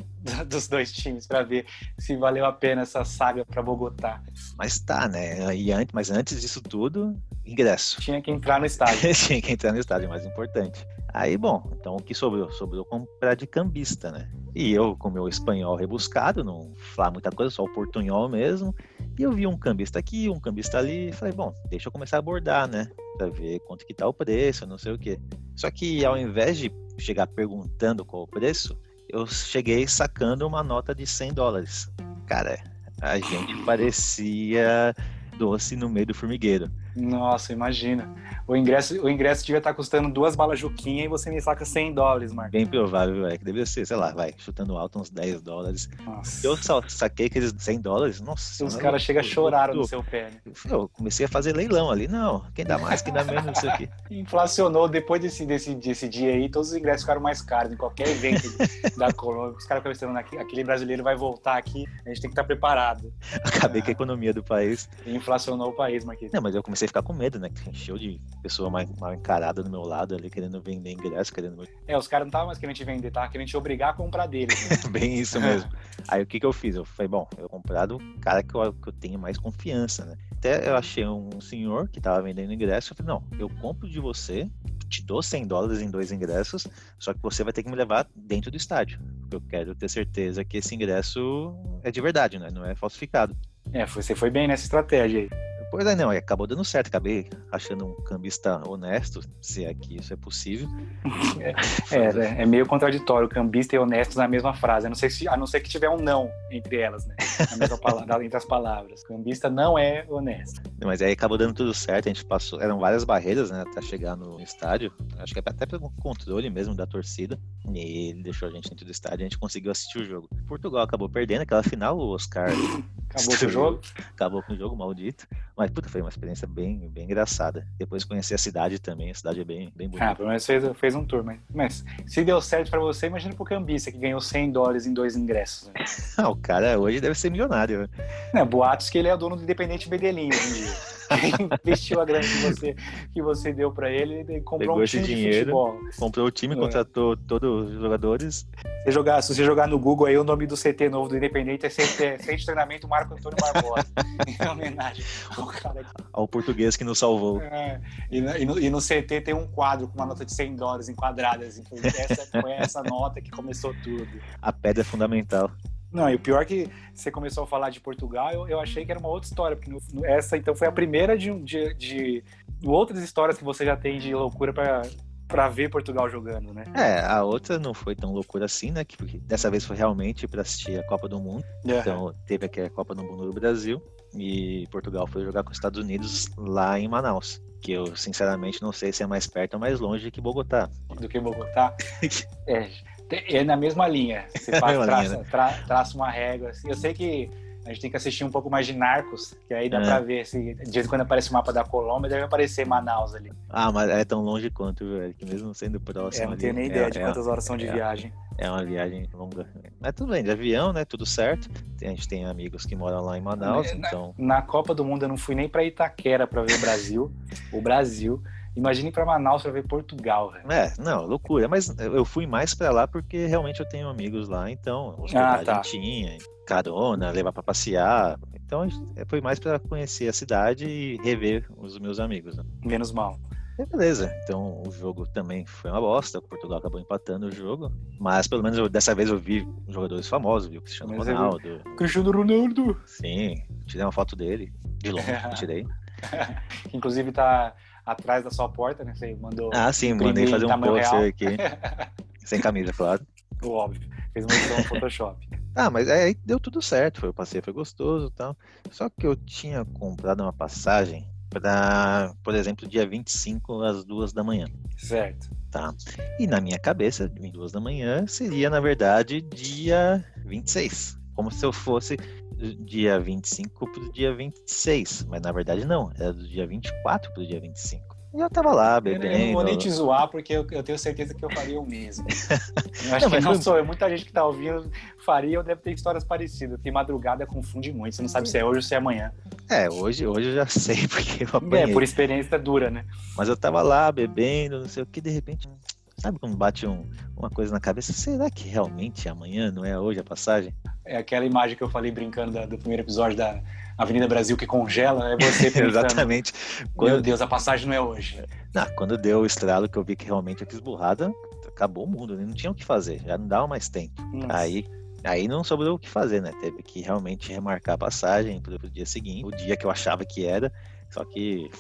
B: dos dois times para ver se valeu a pena essa saga para Bogotá.
A: Mas tá, né? E antes, mas antes disso tudo, ingresso.
B: Tinha que entrar no estádio.
A: Tinha que entrar no estádio, mais importante. Aí, bom, então o que sobrou? Sobrou comprar de cambista, né? E eu, com meu espanhol rebuscado, não falar muita coisa, só o portunhol mesmo, E eu vi um cambista aqui, um cambista ali, e falei, bom, deixa eu começar a abordar, né? Pra ver quanto que tá o preço, não sei o quê. Só que ao invés de chegar perguntando qual o preço, eu cheguei sacando uma nota de 100 dólares. Cara, a gente parecia doce no meio do formigueiro.
B: Nossa, imagina. O ingresso, o ingresso devia estar custando duas balas Juquinha e você me saca 100 dólares, Marco.
A: Bem provável, é que deve ser, sei lá, vai, chutando alto uns 10 dólares.
B: Nossa.
A: Eu só saquei aqueles 100 dólares, nossa.
B: Os caras chegam a
A: eu-
B: chorar
A: eu-
B: no seu pé, né?
A: Eu comecei a fazer leilão ali, não, quem dá mais, quem dá menos, não sei o quê.
B: Inflacionou depois desse, desse, desse dia aí, todos os ingressos ficaram mais caros em qualquer evento da Colômbia. Os caras pensando, "Aqui- aquele brasileiro vai voltar aqui, a gente tem que estar preparado.
A: Acabei com a economia do país.
B: Inflacionou o país, Marquinhos.
A: Não, mas eu comecei a ficar com medo, né? Que encheu de pessoa mal, mal encarada do meu lado ali, querendo vender ingresso, querendo
B: É, os caras não estavam mais querendo te vender, tava querendo te obrigar a comprar deles. né?
A: bem isso mesmo. Aí o que que eu fiz? Eu falei, bom, eu vou comprar do cara que eu, que eu tenho mais confiança, né? Até eu achei um senhor que tava vendendo ingresso, eu falei, não, eu compro de você, te dou 100 dólares em dois ingressos, só que você vai ter que me levar dentro do estádio, porque eu quero ter certeza que esse ingresso é de verdade, né? Não é falsificado.
B: É, você foi bem nessa estratégia aí.
A: Pois é, não, acabou dando certo, acabei achando um cambista honesto, se é que isso é possível.
B: É, né? é meio contraditório, cambista e honesto na mesma frase. A não ser, se, a não ser que tiver um não entre elas, né? Palavra, entre as palavras. Cambista não é honesto.
A: Mas aí acabou dando tudo certo, a gente passou, eram várias barreiras, né, até chegar no estádio, acho que até pelo controle mesmo da torcida, e ele deixou a gente dentro do estádio e a gente conseguiu assistir o jogo. Portugal acabou perdendo aquela final, o Oscar
B: Acabou com o jogo.
A: acabou com o jogo, maldito, mas puta, foi uma experiência bem, bem engraçada. Depois conheci a cidade também, a cidade é bem, bem bonita.
B: Ah, pelo menos fez, fez um tour, mas, mas se deu certo pra você, imagina pro cambista que ganhou 100 dólares em dois ingressos. Né?
A: Ah, o cara hoje deve ser milionário. né?
B: Né, boatos que ele é dono do Independente Medellín hoje em dia. Quem investiu a grana que você, que você deu pra ele, ele comprou
A: Pegou
B: um time de
A: dinheiro.
B: futebol.
A: Comprou o time,
B: É.
A: contratou todos os jogadores.
B: Se, jogar, se você jogar no Google aí, o nome do CT novo do Independente é CT, Centro de Treinamento Marco Antônio Barbosa. em homenagem ao cara que
A: ao português que nos salvou.
B: É, e, no, e no- e no CT tem um quadro com uma nota de 100 dólares enquadrada. Assim, foi, essa, foi essa nota que começou tudo.
A: A pedra fundamental.
B: Não, e o pior é que você começou a falar de Portugal, eu, eu achei que era uma outra história, porque no- no- essa então foi a primeira de, um- de, de outras histórias que você já tem de loucura pra para ver Portugal jogando, né?
A: É, a outra não foi tão loucura assim, né? Que porque dessa vez foi realmente para assistir a Copa do Mundo. Então teve aqui a Copa do Mundo do Brasil e Portugal foi jogar com os Estados Unidos lá em Manaus. Que eu sinceramente não sei se é mais perto ou mais longe que Bogotá.
B: do que Bogotá. é, é na mesma linha. Você faz, traça,
A: linha, né?
B: tra- traça uma régua. assim. Eu sei que a gente tem que assistir um pouco mais de Narcos, que aí dá
A: É.
B: pra ver se de vez em quando aparece o mapa da Colômbia, deve aparecer Manaus ali.
A: Ah, mas é tão longe quanto, velho, que mesmo sendo próximo.
B: É, não tenho nem
A: é-
B: ideia de
A: é-
B: quantas horas são de
A: é.
B: viagem.
A: É uma viagem longa. Mas tudo bem, de avião, né? Tudo certo. A gente tem amigos que moram lá em Manaus,
B: Na-
A: então.
B: Na Copa do Mundo eu não fui nem pra Itaquera pra ver o Brasil. o Brasil. Imagine pra Manaus pra ver Portugal, velho.
A: É, não, loucura. Mas eu fui mais pra lá porque realmente eu tenho amigos lá, então,
B: Ah, tá.
A: tinha, carona, levar pra passear. Então, foi mais pra conhecer a cidade e rever os meus amigos, né?
B: Menos mal.
A: E beleza, então o jogo também foi uma bosta. Portugal acabou empatando o jogo, mas pelo menos eu- dessa vez eu vi jogadores famosos, vi o Cristiano
B: Mas é
A: Ronaldo.
B: Cristiano Ronaldo,
A: Sim, tirei uma foto dele, de longe, tirei.
B: inclusive tá atrás da sua porta, né? Você mandou
A: Ah, sim, mandei fazer um poster
B: real.
A: aqui, sem camisa, claro.
B: o óbvio. Fez uma edição no Photoshop.
A: Ah, mas aí deu tudo certo, foi o passeio foi gostoso e tal. Só que eu tinha comprado uma passagem para, por exemplo, dia 25 às duas da manhã,
B: Certo.
A: tá? E na minha cabeça, duas da manhã seria, na verdade, dia 26. Como se eu fosse dia 25 pro dia 26. Mas na verdade não, era do dia 24 pro dia 25. E eu tava lá
B: Eu
A: bebendo.
B: não vou nem te zoar, porque eu, eu tenho certeza que eu faria o mesmo. Eu acho
A: Não,
B: que não
A: foi-
B: sou eu. Muita gente que tá ouvindo faria ou deve ter histórias parecidas, porque madrugada confunde muito. Você não sabe se é hoje ou se é amanhã.
A: É, hoje, hoje eu já sei porque eu
B: É,
A: apanhei.
B: por experiência dura, né?
A: Mas eu tava lá bebendo, não sei o que, de repente, sabe quando bate um- uma coisa na cabeça? Será que realmente é amanhã, não é hoje a passagem?
B: É aquela imagem que eu falei brincando da- do primeiro episódio da Avenida Brasil que congela, é você pensando.
A: Exatamente.
B: Meu
A: Quando,
B: Deus, a passagem não é hoje.
A: não, quando deu o estralo que eu vi que realmente eu fiz burrada, acabou o mundo, né? não tinha o que fazer, já não dava mais tempo.
B: Nossa.
A: Aí Aí não sobrou o que fazer, né? Teve que realmente remarcar a passagem pro, pro dia seguinte, o dia que eu achava que era. Só que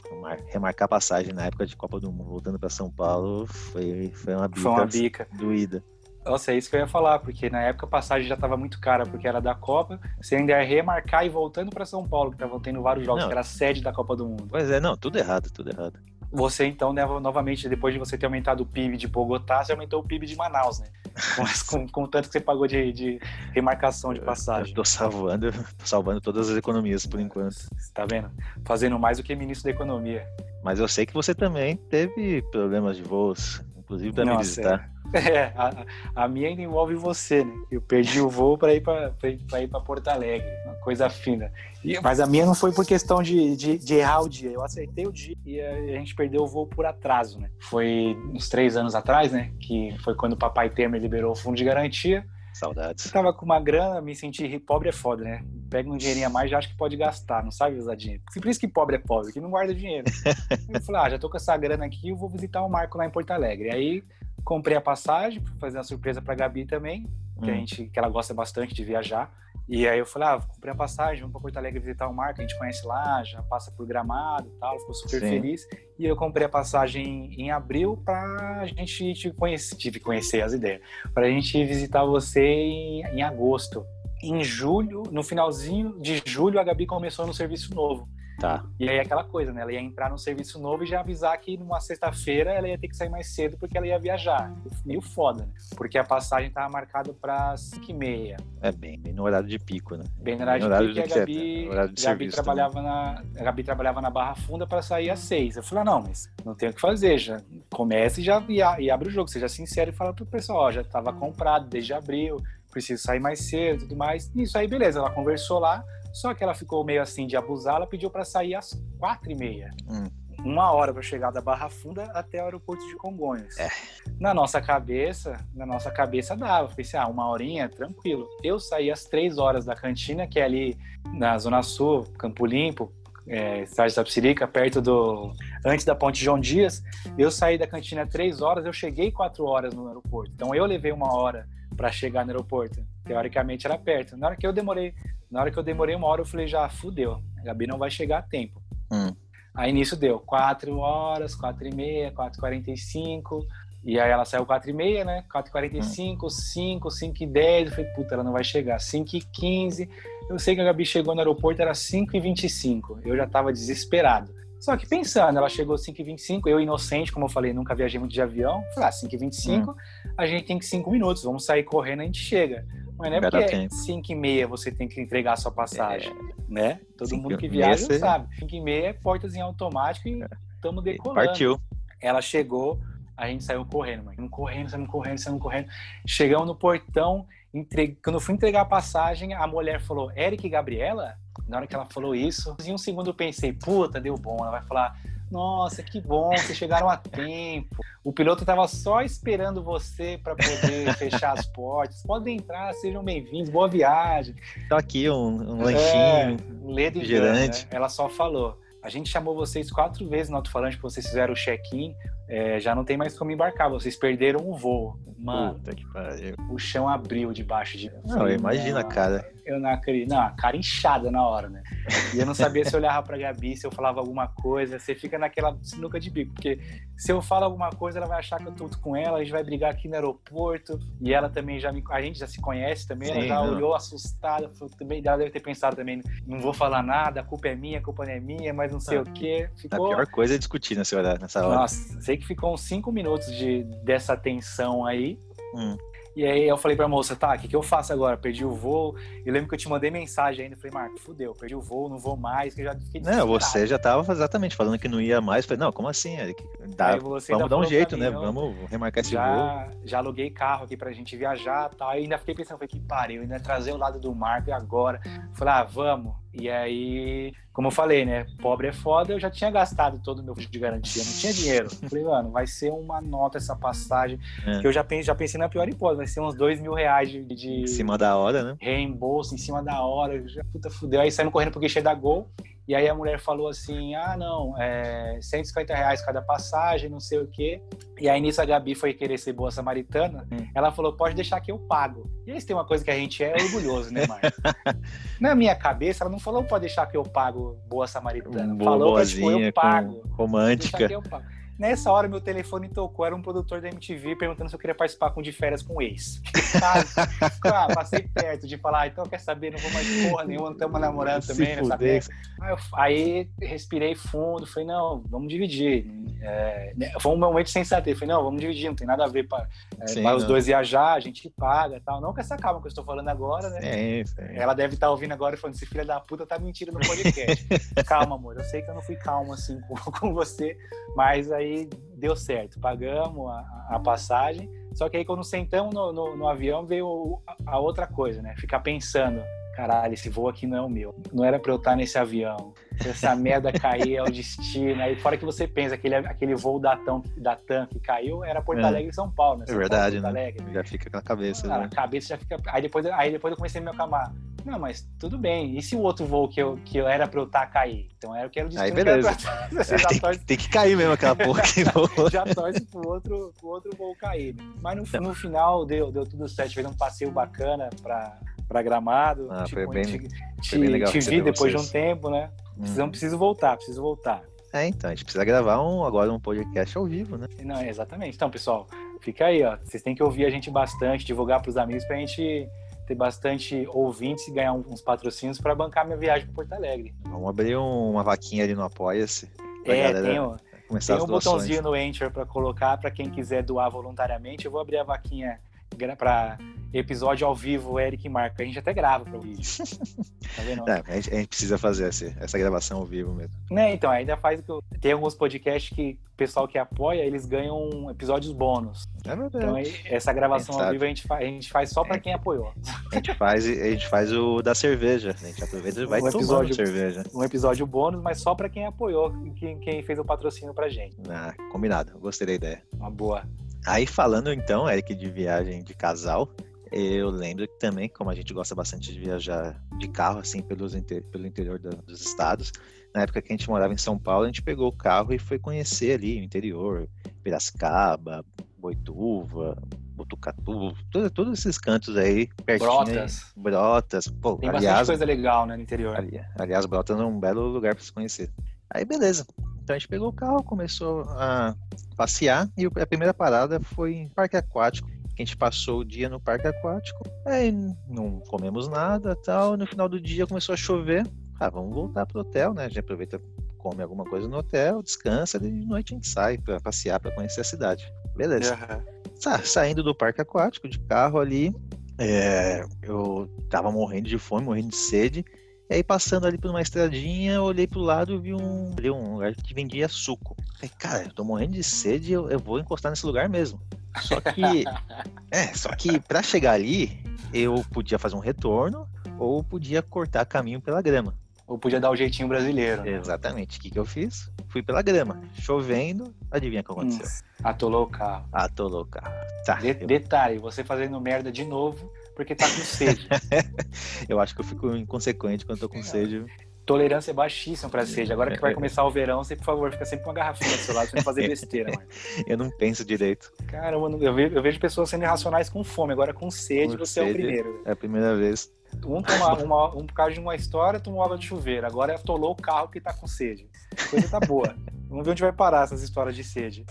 A: remarcar a passagem na época de Copa do Mundo, voltando para São Paulo, foi, foi uma bica,
B: foi uma bica.
A: doída.
B: Nossa, é isso que eu ia falar, porque na época a passagem já estava muito cara, porque era da Copa. Você ainda ia remarcar e voltando para São Paulo, que estavam tendo vários jogos, não. que era a sede da Copa do Mundo.
A: Pois é, não, tudo errado, tudo errado.
B: Você então, né, novamente, depois de você ter aumentado o PIB de Bogotá, você aumentou o PIB de Manaus, né? Mas com, com o tanto que você pagou de, de remarcação de passagem.
A: Eu tô salvando, tô salvando todas as economias por enquanto.
B: Tá vendo? Fazendo mais do que ministro da Economia.
A: Mas eu sei que você também teve problemas de voos, inclusive para me visitar.
B: É. A, a, minha ainda envolve você, né? Eu perdi o voo para ir para ir para Porto Alegre, uma coisa fina. E, mas a minha não foi por questão de, de, de, errar o dia. Eu acertei o dia e a, a, gente perdeu o voo por atraso, né? Foi uns três anos atrás, né? Que foi quando o papai Temer liberou o fundo de garantia.
A: Saudades.
B: Eu tava com uma grana, me senti pobre é foda, né? Pega um dinheirinho a mais, já acha que pode gastar, não sabe usar dinheiro. Por isso que pobre é pobre, que não guarda dinheiro. eu falei, ah, já tô com essa grana aqui, eu vou visitar o Marco lá em Porto Alegre. Aí comprei a passagem para fazer uma surpresa para Gabi também, que, a hum. gente, que ela gosta bastante de viajar. E aí eu falei, ah, comprei a passagem, vamos para Porto Alegre visitar o Marco, a gente conhece lá, já passa por Gramado e tal, ficou super Sim. feliz. E eu comprei a passagem em abril para a gente te conhecer, tive que conhecer as ideias, para a gente visitar você em, em agosto. Em julho, no finalzinho de julho, a Gabi começou no serviço novo.
A: Tá.
B: E aí aquela coisa, né? Ela ia entrar no serviço novo e já avisar que numa sexta-feira ela ia ter que sair mais cedo porque ela ia viajar. Meio foda, né? Porque a passagem tava marcada para 5 e meia.
A: É bem, bem no horário de pico, né?
B: Bem no horário, bem no horário de pico. E a Gabi, de Gabi trabalhava na, a Gabi trabalhava na Barra Funda para sair às 6. Eu falei, ah, não, mas não tem o que fazer, já começa e já e, e abre o jogo. Seja sincero e fala pro pessoal, ó, já tava comprado desde abril, preciso sair mais cedo e tudo mais. Isso aí, beleza. Ela conversou lá, só que ela ficou meio assim de abusar, ela pediu para sair às quatro e meia. Hum. Uma hora para chegar da Barra Funda até o aeroporto de Congonhas. É. Na nossa cabeça, na nossa cabeça dava. Pensei, ah, uma horinha, tranquilo. Eu saí às três horas da cantina, que é ali na Zona Sul, Campo Limpo, é, cidade da Psirica, perto do. antes da Ponte João Dias. Eu saí da cantina três horas, eu cheguei quatro horas no aeroporto. Então eu levei uma hora para chegar no aeroporto. Teoricamente era perto. Na hora que eu demorei na hora que eu demorei uma hora, eu falei, já fudeu, a Gabi não vai chegar a tempo. Hum. Aí nisso deu 4 horas, 4 e meia, 4 e 45 e aí ela saiu 4 e meia, né? 4 e 45 hum. 5, 5 e 10 eu falei, puta, ela não vai chegar. 5 e 15 eu sei que a Gabi chegou no aeroporto, era 5 e 25 eu já tava desesperado. Só que pensando, ela chegou 5 e 25 eu inocente, como eu falei, nunca viajei muito de avião, falei, ah, 5 e 25 hum. a gente tem que 5 minutos, vamos sair correndo, a gente chega. Mas não é porque 5 e meia você tem que entregar a sua passagem, é, né? Todo mundo que viaja você... sabe. 5 e meia é portas em automático e estamos é. decolando.
A: Partiu.
B: Ela chegou, a gente saiu correndo, mano. Correndo, saímos correndo, saímos correndo. Chegamos no portão, entre... quando eu fui entregar a passagem, a mulher falou, Eric e Gabriela? Na hora que ela falou isso, em um segundo eu pensei, puta, deu bom. Ela vai falar, nossa, que bom, vocês chegaram a tempo. O piloto estava só esperando você para poder fechar as portas. Podem entrar, sejam bem-vindos, boa viagem.
A: Então aqui um, um lanchinho,
B: é, ledo gerante. Né? Ela só falou. A gente chamou vocês quatro vezes no alto-falante que vocês fizeram o check-in. É, já não tem mais como embarcar, vocês perderam o voo. Mano, o chão abriu debaixo de.
A: Não, imagina, cara
B: eu não acredito. Não, a cara inchada na hora, né? E eu não sabia se eu olhava pra Gabi, se eu falava alguma coisa. Você fica naquela sinuca de bico, porque se eu falo alguma coisa, ela vai achar que eu tô com ela, a gente vai brigar aqui no aeroporto. E ela também já me. A gente já se conhece também, Sim, ela já não. olhou assustada. Também, ela deve ter pensado também: não vou falar nada, a culpa é minha, a culpa não é minha, mas não sei ah, o quê.
A: Ficou... A pior coisa é discutir nessa hora. Nessa hora.
B: Nossa, sei que ficou uns cinco minutos de, dessa tensão aí. Hum. E aí eu falei pra moça, tá, o que, que eu faço agora? Perdi o voo. Eu lembro que eu te mandei mensagem ainda. Falei, Marco, fudeu, perdi o voo, não vou mais, que eu já fiquei
A: Não, você já tava exatamente falando que não ia mais. Falei, não, como assim? Dá, vamos dar um jeito, mim, né? Vamos remarcar esse
B: já,
A: voo.
B: Já aluguei carro aqui pra gente viajar e tal. E ainda fiquei pensando, falei, que pariu, ainda trazer o lado do Marco e agora. Falei, ah, vamos. E aí, como eu falei, né? Pobre é foda, eu já tinha gastado todo o meu fundo de garantia, não tinha dinheiro. Falei, mano, vai ser uma nota essa passagem. É. Que eu já pensei, já pensei na pior hipótese, vai ser uns dois mil reais de, de.
A: Em cima da hora, né?
B: Reembolso em cima da hora. Já, puta, fudeu. Aí saímos correndo pro guichê da Gol. E aí a mulher falou assim: ah, não, é 150 reais cada passagem, não sei o quê. E aí nisso a Gabi foi querer ser boa samaritana. Hum. Ela falou: pode deixar que eu pago. E aí tem uma coisa que a gente é orgulhoso, né, Marcos? Na minha cabeça, ela não falou: pode deixar que eu pago boa samaritana.
A: Boa,
B: falou que tipo, eu pago.
A: Romântica.
B: Nessa hora, meu telefone tocou, era um produtor da MTV perguntando se eu queria participar com de férias com o ex. ah, passei perto de falar, ah, então quer saber, não vou mais porra nenhuma, estamos namorando se também, nessa aí, aí respirei fundo, falei, não, vamos dividir. É, né, foi um momento sem saber, falei, não, vamos dividir, não tem nada a ver para é, os dois viajar, a gente paga tal. Não com essa calma que eu estou falando agora, né?
A: É isso, é.
B: Ela deve estar tá ouvindo agora e falando, esse filho da puta tá mentindo no podcast. calma, amor, eu sei que eu não fui calmo assim com, com você, mas aí aí deu certo, pagamos a, a passagem. Só que aí quando sentamos no, no, no avião veio a, outra coisa, né? Ficar pensando, caralho, esse voo aqui não é o meu. Não era para eu estar nesse avião. Se essa merda cair é o destino. Aí fora que você pensa, aquele, aquele voo da TAM, da TAM que caiu era Porto é. Alegre e São Paulo, né?
A: São é verdade, Paulo, né? Já fica com a cabeça. Ah,
B: né? A cabeça já fica. Aí depois, aí depois eu comecei a me acalmar. Não, mas tudo bem. E se o outro voo que eu, que eu era pra eu estar cair? Então era o que era o destino.
A: Aí beleza. Pra... Tem, torce... tem, que cair mesmo aquela porra que
B: Já torce pro outro, pro outro voo cair. Mas no, então. no final deu, deu tudo certo. Fez um passeio bacana pra, pra Gramado.
A: Ah, tipo, foi bem, te,
B: foi bem legal te vi depois vocês. de um tempo, né? Precisamos, hum. preciso voltar, preciso voltar.
A: É, então, a gente precisa gravar um, agora um podcast ao vivo, né?
B: Não, exatamente. Então, pessoal, fica aí, ó. Vocês têm que ouvir a gente bastante, divulgar pros amigos pra gente ter bastante ouvintes e ganhar uns patrocínios para bancar minha viagem para Porto Alegre.
A: Vamos abrir um, uma vaquinha ali no Apoia-se.
B: É, tem, tem um botãozinho no Enter para colocar para quem quiser doar voluntariamente. Eu vou abrir a vaquinha para episódio ao vivo, Eric e Marco. A gente até grava para o vídeo.
A: Tá vendo? É, a, gente, a, gente, precisa fazer essa, essa gravação ao vivo mesmo.
B: Né, então, ainda faz que eu... Tem alguns podcasts que o pessoal que apoia, eles ganham episódios bônus.
A: É verdade. Então,
B: essa gravação ao vivo a gente faz, a gente faz só para é. quem apoiou.
A: A gente faz, a gente faz o da cerveja. A gente aproveita e vai um episódio, cerveja.
B: Um episódio bônus, mas só para quem apoiou, quem, quem fez o patrocínio pra gente.
A: Ah, combinado. Gostei da ideia.
B: Uma boa.
A: Aí falando então, Eric, de viagem de casal, eu lembro que também, como a gente gosta bastante de viajar de carro, assim, pelos inter... pelo interior do, dos estados, na época que a gente morava em São Paulo, a gente pegou o carro e foi conhecer ali o interior, Piracicaba, Boituva, Botucatu, todos, todos esses cantos aí, pertinho.
B: Brotas.
A: Aí, brotas. Pô,
B: Tem aliás, bastante coisa legal, né, no interior.
A: Ali, aliás, Brotas é um belo lugar para se conhecer. Aí, beleza. Então a gente pegou o carro, começou a passear e a primeira parada foi em parque aquático. A gente passou o dia no parque aquático, aí não comemos nada tal. No final do dia começou a chover. Ah, vamos voltar pro hotel, né? A gente aproveita, come alguma coisa no hotel, descansa, e de noite a gente sai para passear, para conhecer a cidade. Beleza. Uhum. saindo do parque aquático, de carro ali, é, eu tava morrendo de fome, morrendo de sede. E aí, passando ali por uma estradinha, olhei pro lado e vi um, vi um lugar que vendia suco. Falei, cara, eu tô morrendo de sede, eu, eu vou encostar nesse lugar mesmo. Só que, é, só que para chegar ali, eu podia fazer um retorno ou podia cortar caminho pela grama.
B: Ou podia dar o jeitinho brasileiro. Né?
A: Exatamente. O que, que eu fiz? Fui pela grama. Chovendo, adivinha o que aconteceu?
B: Hum, atolou o carro.
A: Atolou o carro. Tá,
B: de eu... Detalhe, você fazendo merda de novo porque tá com sede.
A: eu acho que eu fico inconsequente quando tô com sede.
B: Tolerância é baixíssima para sede. Agora que vai começar o verão, você, por favor, fica sempre com uma garrafinha do seu lado não fazer besteira, mano.
A: Eu não penso direito.
B: Cara, eu vejo, eu vejo pessoas sendo irracionais com fome. Agora com sede, com você sede, é o primeiro.
A: É a primeira vez.
B: Um, toma, uma, um por causa de uma história, tomou água de chuveiro. Agora atolou o carro que tá com sede. A coisa tá boa. Vamos ver onde vai parar essas histórias de sede.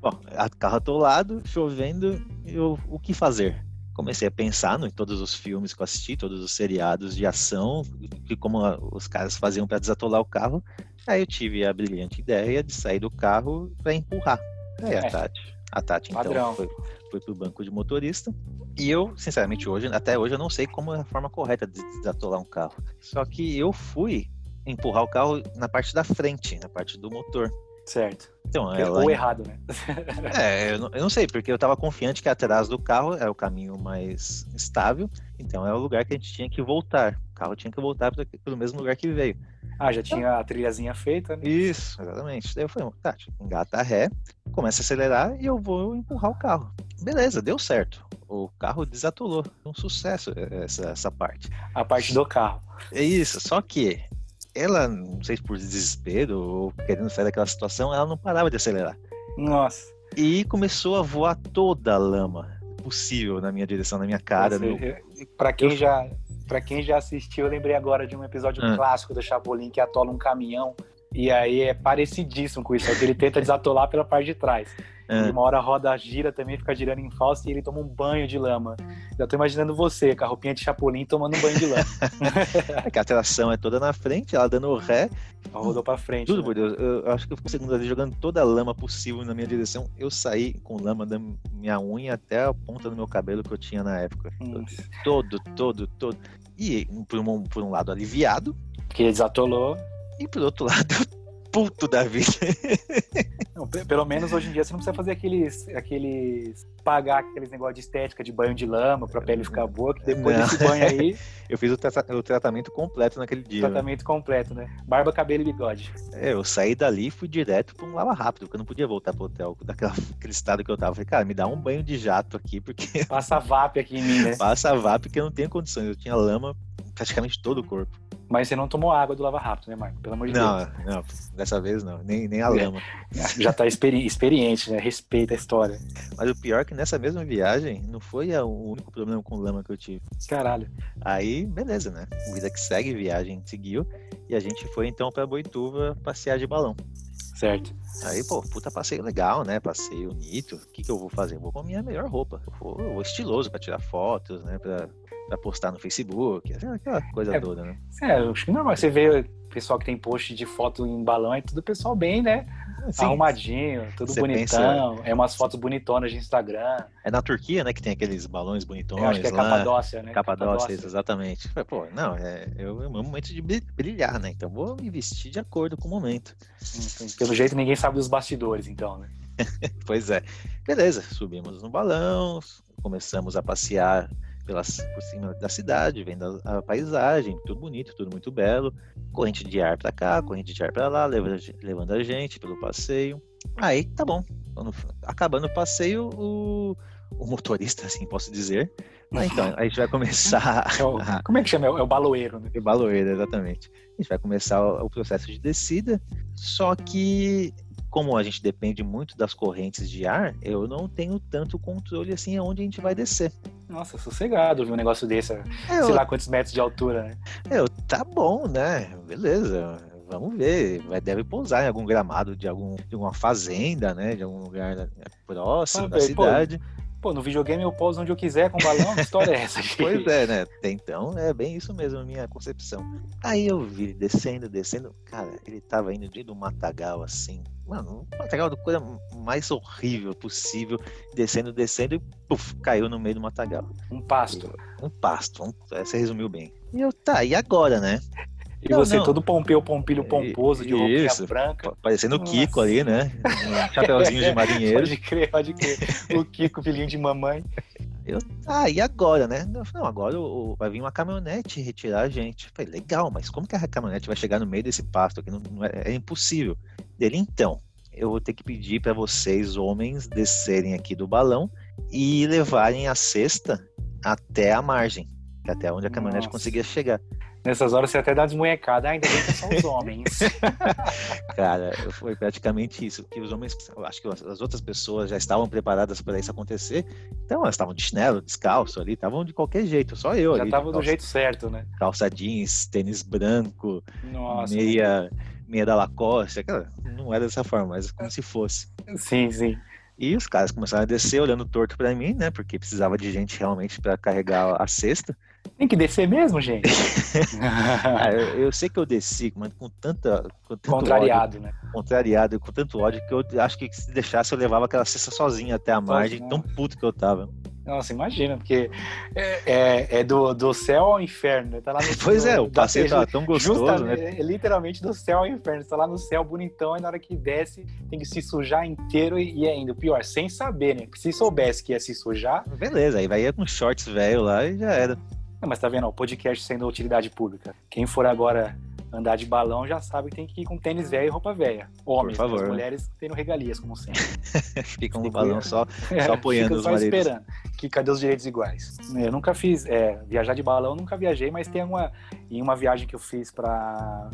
A: Bom, carro atolado, chovendo, e o, o que fazer? Comecei a pensar no, em todos os filmes que eu assisti, todos os seriados de ação, de como os caras faziam para desatolar o carro. Aí eu tive a brilhante ideia de sair do carro para empurrar. Aí a é. Tati, a Tati então foi, foi pro banco de motorista. E eu, sinceramente, hoje, até hoje eu não sei como é a forma correta de desatolar um carro. Só que eu fui empurrar o carro na parte da frente, na parte do motor.
B: Certo. Então, ela... Ou errado, né?
A: é, eu não, eu não, sei, porque eu tava confiante que atrás do carro é o caminho mais estável, então é o lugar que a gente tinha que voltar. O carro tinha que voltar pelo mesmo lugar que veio.
B: Ah, já então, tinha a trilhazinha feita, né?
A: Isso, exatamente. Daí eu falei, tá, engata a ré, começa a acelerar e eu vou empurrar o carro. Beleza, deu certo. O carro desatolou. Um sucesso essa, essa parte.
B: A parte do carro.
A: É isso, só que ela, não sei se por desespero ou querendo sair daquela situação, ela não parava de acelerar.
B: Nossa.
A: E começou a voar toda a lama possível na minha direção, na minha cara.
B: Para quem já para quem já assistiu, eu lembrei agora de um episódio ah. clássico do Chapolin que atola um caminhão e aí é parecidíssimo com isso, é que ele tenta desatolar pela parte de trás. É. E uma hora a roda gira também, fica girando em falso e ele toma um banho de lama. Já tô imaginando você, com a roupinha de chapulim, tomando um banho de lama.
A: é a tração é toda na frente, ela dando ré.
B: Ela rodou pra frente.
A: Tudo, né? por Deus. Eu acho que eu fico segunda vez jogando toda a lama possível na minha direção. Eu saí com lama da minha unha até a ponta do meu cabelo que eu tinha na época. Hum. Todo, todo, todo. E por um, por um lado aliviado.
B: Que desatolou.
A: E por outro lado, puto da vida.
B: Não, pelo menos hoje em dia você não precisa fazer aqueles. aqueles pagar aqueles negócios de estética de banho de lama pra pele ficar boa, que depois não. desse banho aí.
A: eu fiz o, tra o, tratamento completo naquele dia.
B: Né? Tratamento né? completo, né? Barba, cabelo e bigode.
A: É, eu saí dali e fui direto pra um lava rápido, porque eu não podia voltar pro hotel daquela, daquele estado que eu tava. Falei, cara, me dá um banho de jato aqui, porque.
B: Passa VAP aqui em mim, né?
A: Passa VAP, porque eu não tenho condições. Eu tinha lama praticamente todo o corpo.
B: Mas você não tomou água do Lava Rápido, né, Marco? Pelo amor de
A: não,
B: Deus.
A: Não, dessa vez não. Nem, nem a lama.
B: Já tá experi experiente, né? Respeita a história.
A: Mas o pior é que nessa mesma viagem não foi o único problema com lama que eu tive.
B: Caralho.
A: Aí, beleza, né? Vida que segue, viagem seguiu. E a gente foi então pra Boituva passear de balão.
B: Certo.
A: Aí, pô, puta passeio legal, né? Passeio bonito. O que, que eu vou fazer? Eu vou com a minha melhor roupa. Eu vou, eu vou estiloso pra tirar fotos, né? Pra pra postar no Facebook, aquela coisa é, toda, né?
B: É, acho que normal. Você vê pessoal que tem post de foto em balão, é tudo pessoal bem, né? Sim. Arrumadinho, tudo Você bonitão. Pensa... É umas fotos bonitonas de Instagram.
A: É na Turquia, né, que tem aqueles balões bonitões.
B: Eu acho que é
A: lá.
B: Capadócia, né?
A: Capadócia, Capadócia. exatamente. Pô, não, é, eu, um momento de brilhar, né? Então vou me vestir de acordo com o momento.
B: Pelo jeito ninguém sabe dos bastidores, então, né?
A: pois é. Beleza, subimos no balão, começamos a passear pelas, por cima da cidade, vendo a, a, paisagem, tudo bonito, tudo muito belo. Corrente de ar para cá, corrente de ar para lá, levando, levando a gente pelo passeio. Aí tá bom. Quando, acabando o passeio, o, o motorista, assim posso dizer. Mas, então, a gente vai começar.
B: É o, como é que chama? É o baloeiro, né?
A: É o baloeiro, exatamente. A gente vai começar o, o processo de descida, só que como a gente depende muito das correntes de ar, eu não tenho tanto controle assim aonde a gente vai descer.
B: Nossa, sossegado ver um negócio desse, é, sei eu... lá quantos metros de altura, né?
A: Eu, tá bom, né? Beleza. Vamos ver, vai, deve pousar em algum gramado de, algum, de alguma fazenda, né? De algum lugar né, próximo ah, da cidade.
B: Pô, Pô, no videogame eu pouso onde eu quiser com balão, que história é essa?
A: Pois é, né? Então é bem isso mesmo, a minha concepção. Aí eu vi descendo, descendo. Cara, ele tava indo de um matagal assim. Mano, um matagal da coisa mais horrível possível. Descendo, descendo e puf, caiu no meio do matagal.
B: Um pasto.
A: Um pasto. Um, você resumiu bem. E eu, tá, e agora, né?
B: E não, você não. todo pompeu, pompilho pomposo, de roupinha Isso, branca.
A: Parecendo o Kiko ali, né? Um chapeuzinho de marinheiro.
B: pode crer, pode crer. O Kiko, filhinho de mamãe.
A: Eu, ah, e agora, né? Não, agora o, vai vir uma caminhonete retirar a gente. Eu falei, legal, mas como que a caminhonete vai chegar no meio desse pasto aqui? Não, não é, é, impossível. Dele, então, eu vou ter que pedir para vocês, homens, descerem aqui do balão e levarem a cesta até a margem, até onde a caminhonete Nossa. conseguia chegar.
B: Nessas horas você até dá desmunhecada, ah, ainda bem que são os homens.
A: Cara, foi praticamente isso. Que os homens, acho que as outras pessoas já estavam preparadas para isso acontecer. Então elas estavam de chinelo, descalço ali, estavam de qualquer jeito, só eu
B: já
A: ali.
B: Já estavam do jeito certo, né?
A: Calça jeans, tênis branco, Nossa, meia, meia da Lacoste. Aquela, não era dessa forma, mas como se fosse.
B: Sim, sim.
A: E os caras começaram a descer olhando torto para mim, né? Porque precisava de gente realmente para carregar a cesta.
B: Tem que descer mesmo, gente.
A: ah, eu, eu, sei que eu desci, mas com tanta. Com
B: Contrariado,
A: ódio,
B: né?
A: Contrariado, com tanto ódio que eu acho que se deixasse eu levava aquela cesta sozinha até a margem, Sozinho. tão puto que eu tava.
B: Nossa, imagina, porque é, é, é do, do céu ao inferno, né? Tá lá no,
A: pois é, o passeio tava tão gostoso, né?
B: É, literalmente do céu ao inferno. Você tá lá no céu bonitão e na hora que desce tem que se sujar inteiro e, e ainda, o pior, sem saber, né? Se soubesse que ia se sujar.
A: Beleza, aí vai ir com shorts velho lá e já era.
B: Não, mas tá vendo, o podcast sendo utilidade pública. Quem for agora andar de balão já sabe que tem que ir com tênis velho e roupa velha. Homens, Por favor. mulheres tendo regalias, como sempre.
A: Ficam no balão só, só apoiando os
B: só
A: maridos.
B: esperando. que cadê os direitos iguais? Eu nunca fiz, é, viajar de balão, nunca viajei, mas tem uma, em uma viagem que eu fiz para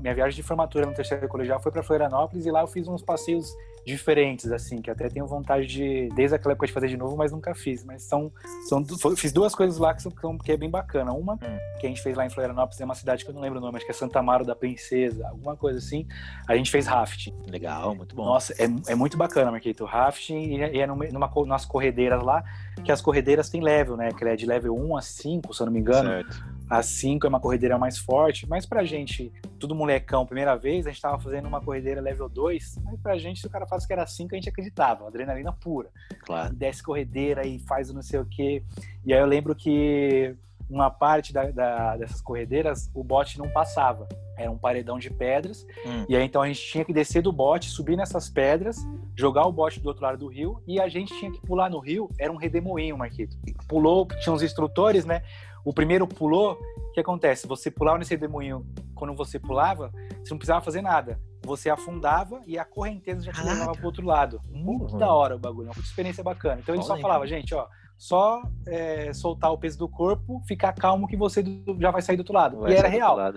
B: minha viagem de formatura no terceiro colegial foi para Florianópolis e lá eu fiz uns passeios diferentes, assim, que até tenho vontade de, desde aquela época de fazer de novo, mas nunca fiz. Mas são, são fiz duas coisas lá que, são, que é bem bacana. Uma, hum. que a gente fez lá em Florianópolis, é uma cidade que eu não lembro o nome, acho que é Santa Amaro da Princesa, alguma coisa assim. A gente fez rafting.
A: Legal, muito bom.
B: Nossa, é, é muito bacana, Marquito. Rafting e é, é numa, numa, nas corredeiras lá, que as corredeiras têm level, né? Que é de level 1 a 5, se eu não me engano. Certo. A 5 é uma corredeira mais forte, mas pra gente, tudo molecão, primeira vez, a gente tava fazendo uma corredeira level 2, mas pra gente, se o cara faz que era 5, a gente acreditava, adrenalina pura.
A: Claro.
B: Desce corredeira e faz não sei o quê. E aí eu lembro que uma parte da, da, dessas corredeiras o bote não passava. Era um paredão de pedras. Hum. E aí então a gente tinha que descer do bote, subir nessas pedras, jogar o bote do outro lado do rio e a gente tinha que pular no rio. Era um redemoinho, Marquito. Pulou, tinha uns instrutores, né? O primeiro pulou, o que acontece? Você pulava nesse redemoinho, quando você pulava, você não precisava fazer nada. Você afundava e a correnteza já te Caraca. levava pro outro lado. Muito uhum. da hora o bagulho, uma experiência bacana. Então ele só falava, gente, ó, só é, soltar o peso do corpo, ficar calmo que você já vai sair do outro lado. Vai e era real. Ah.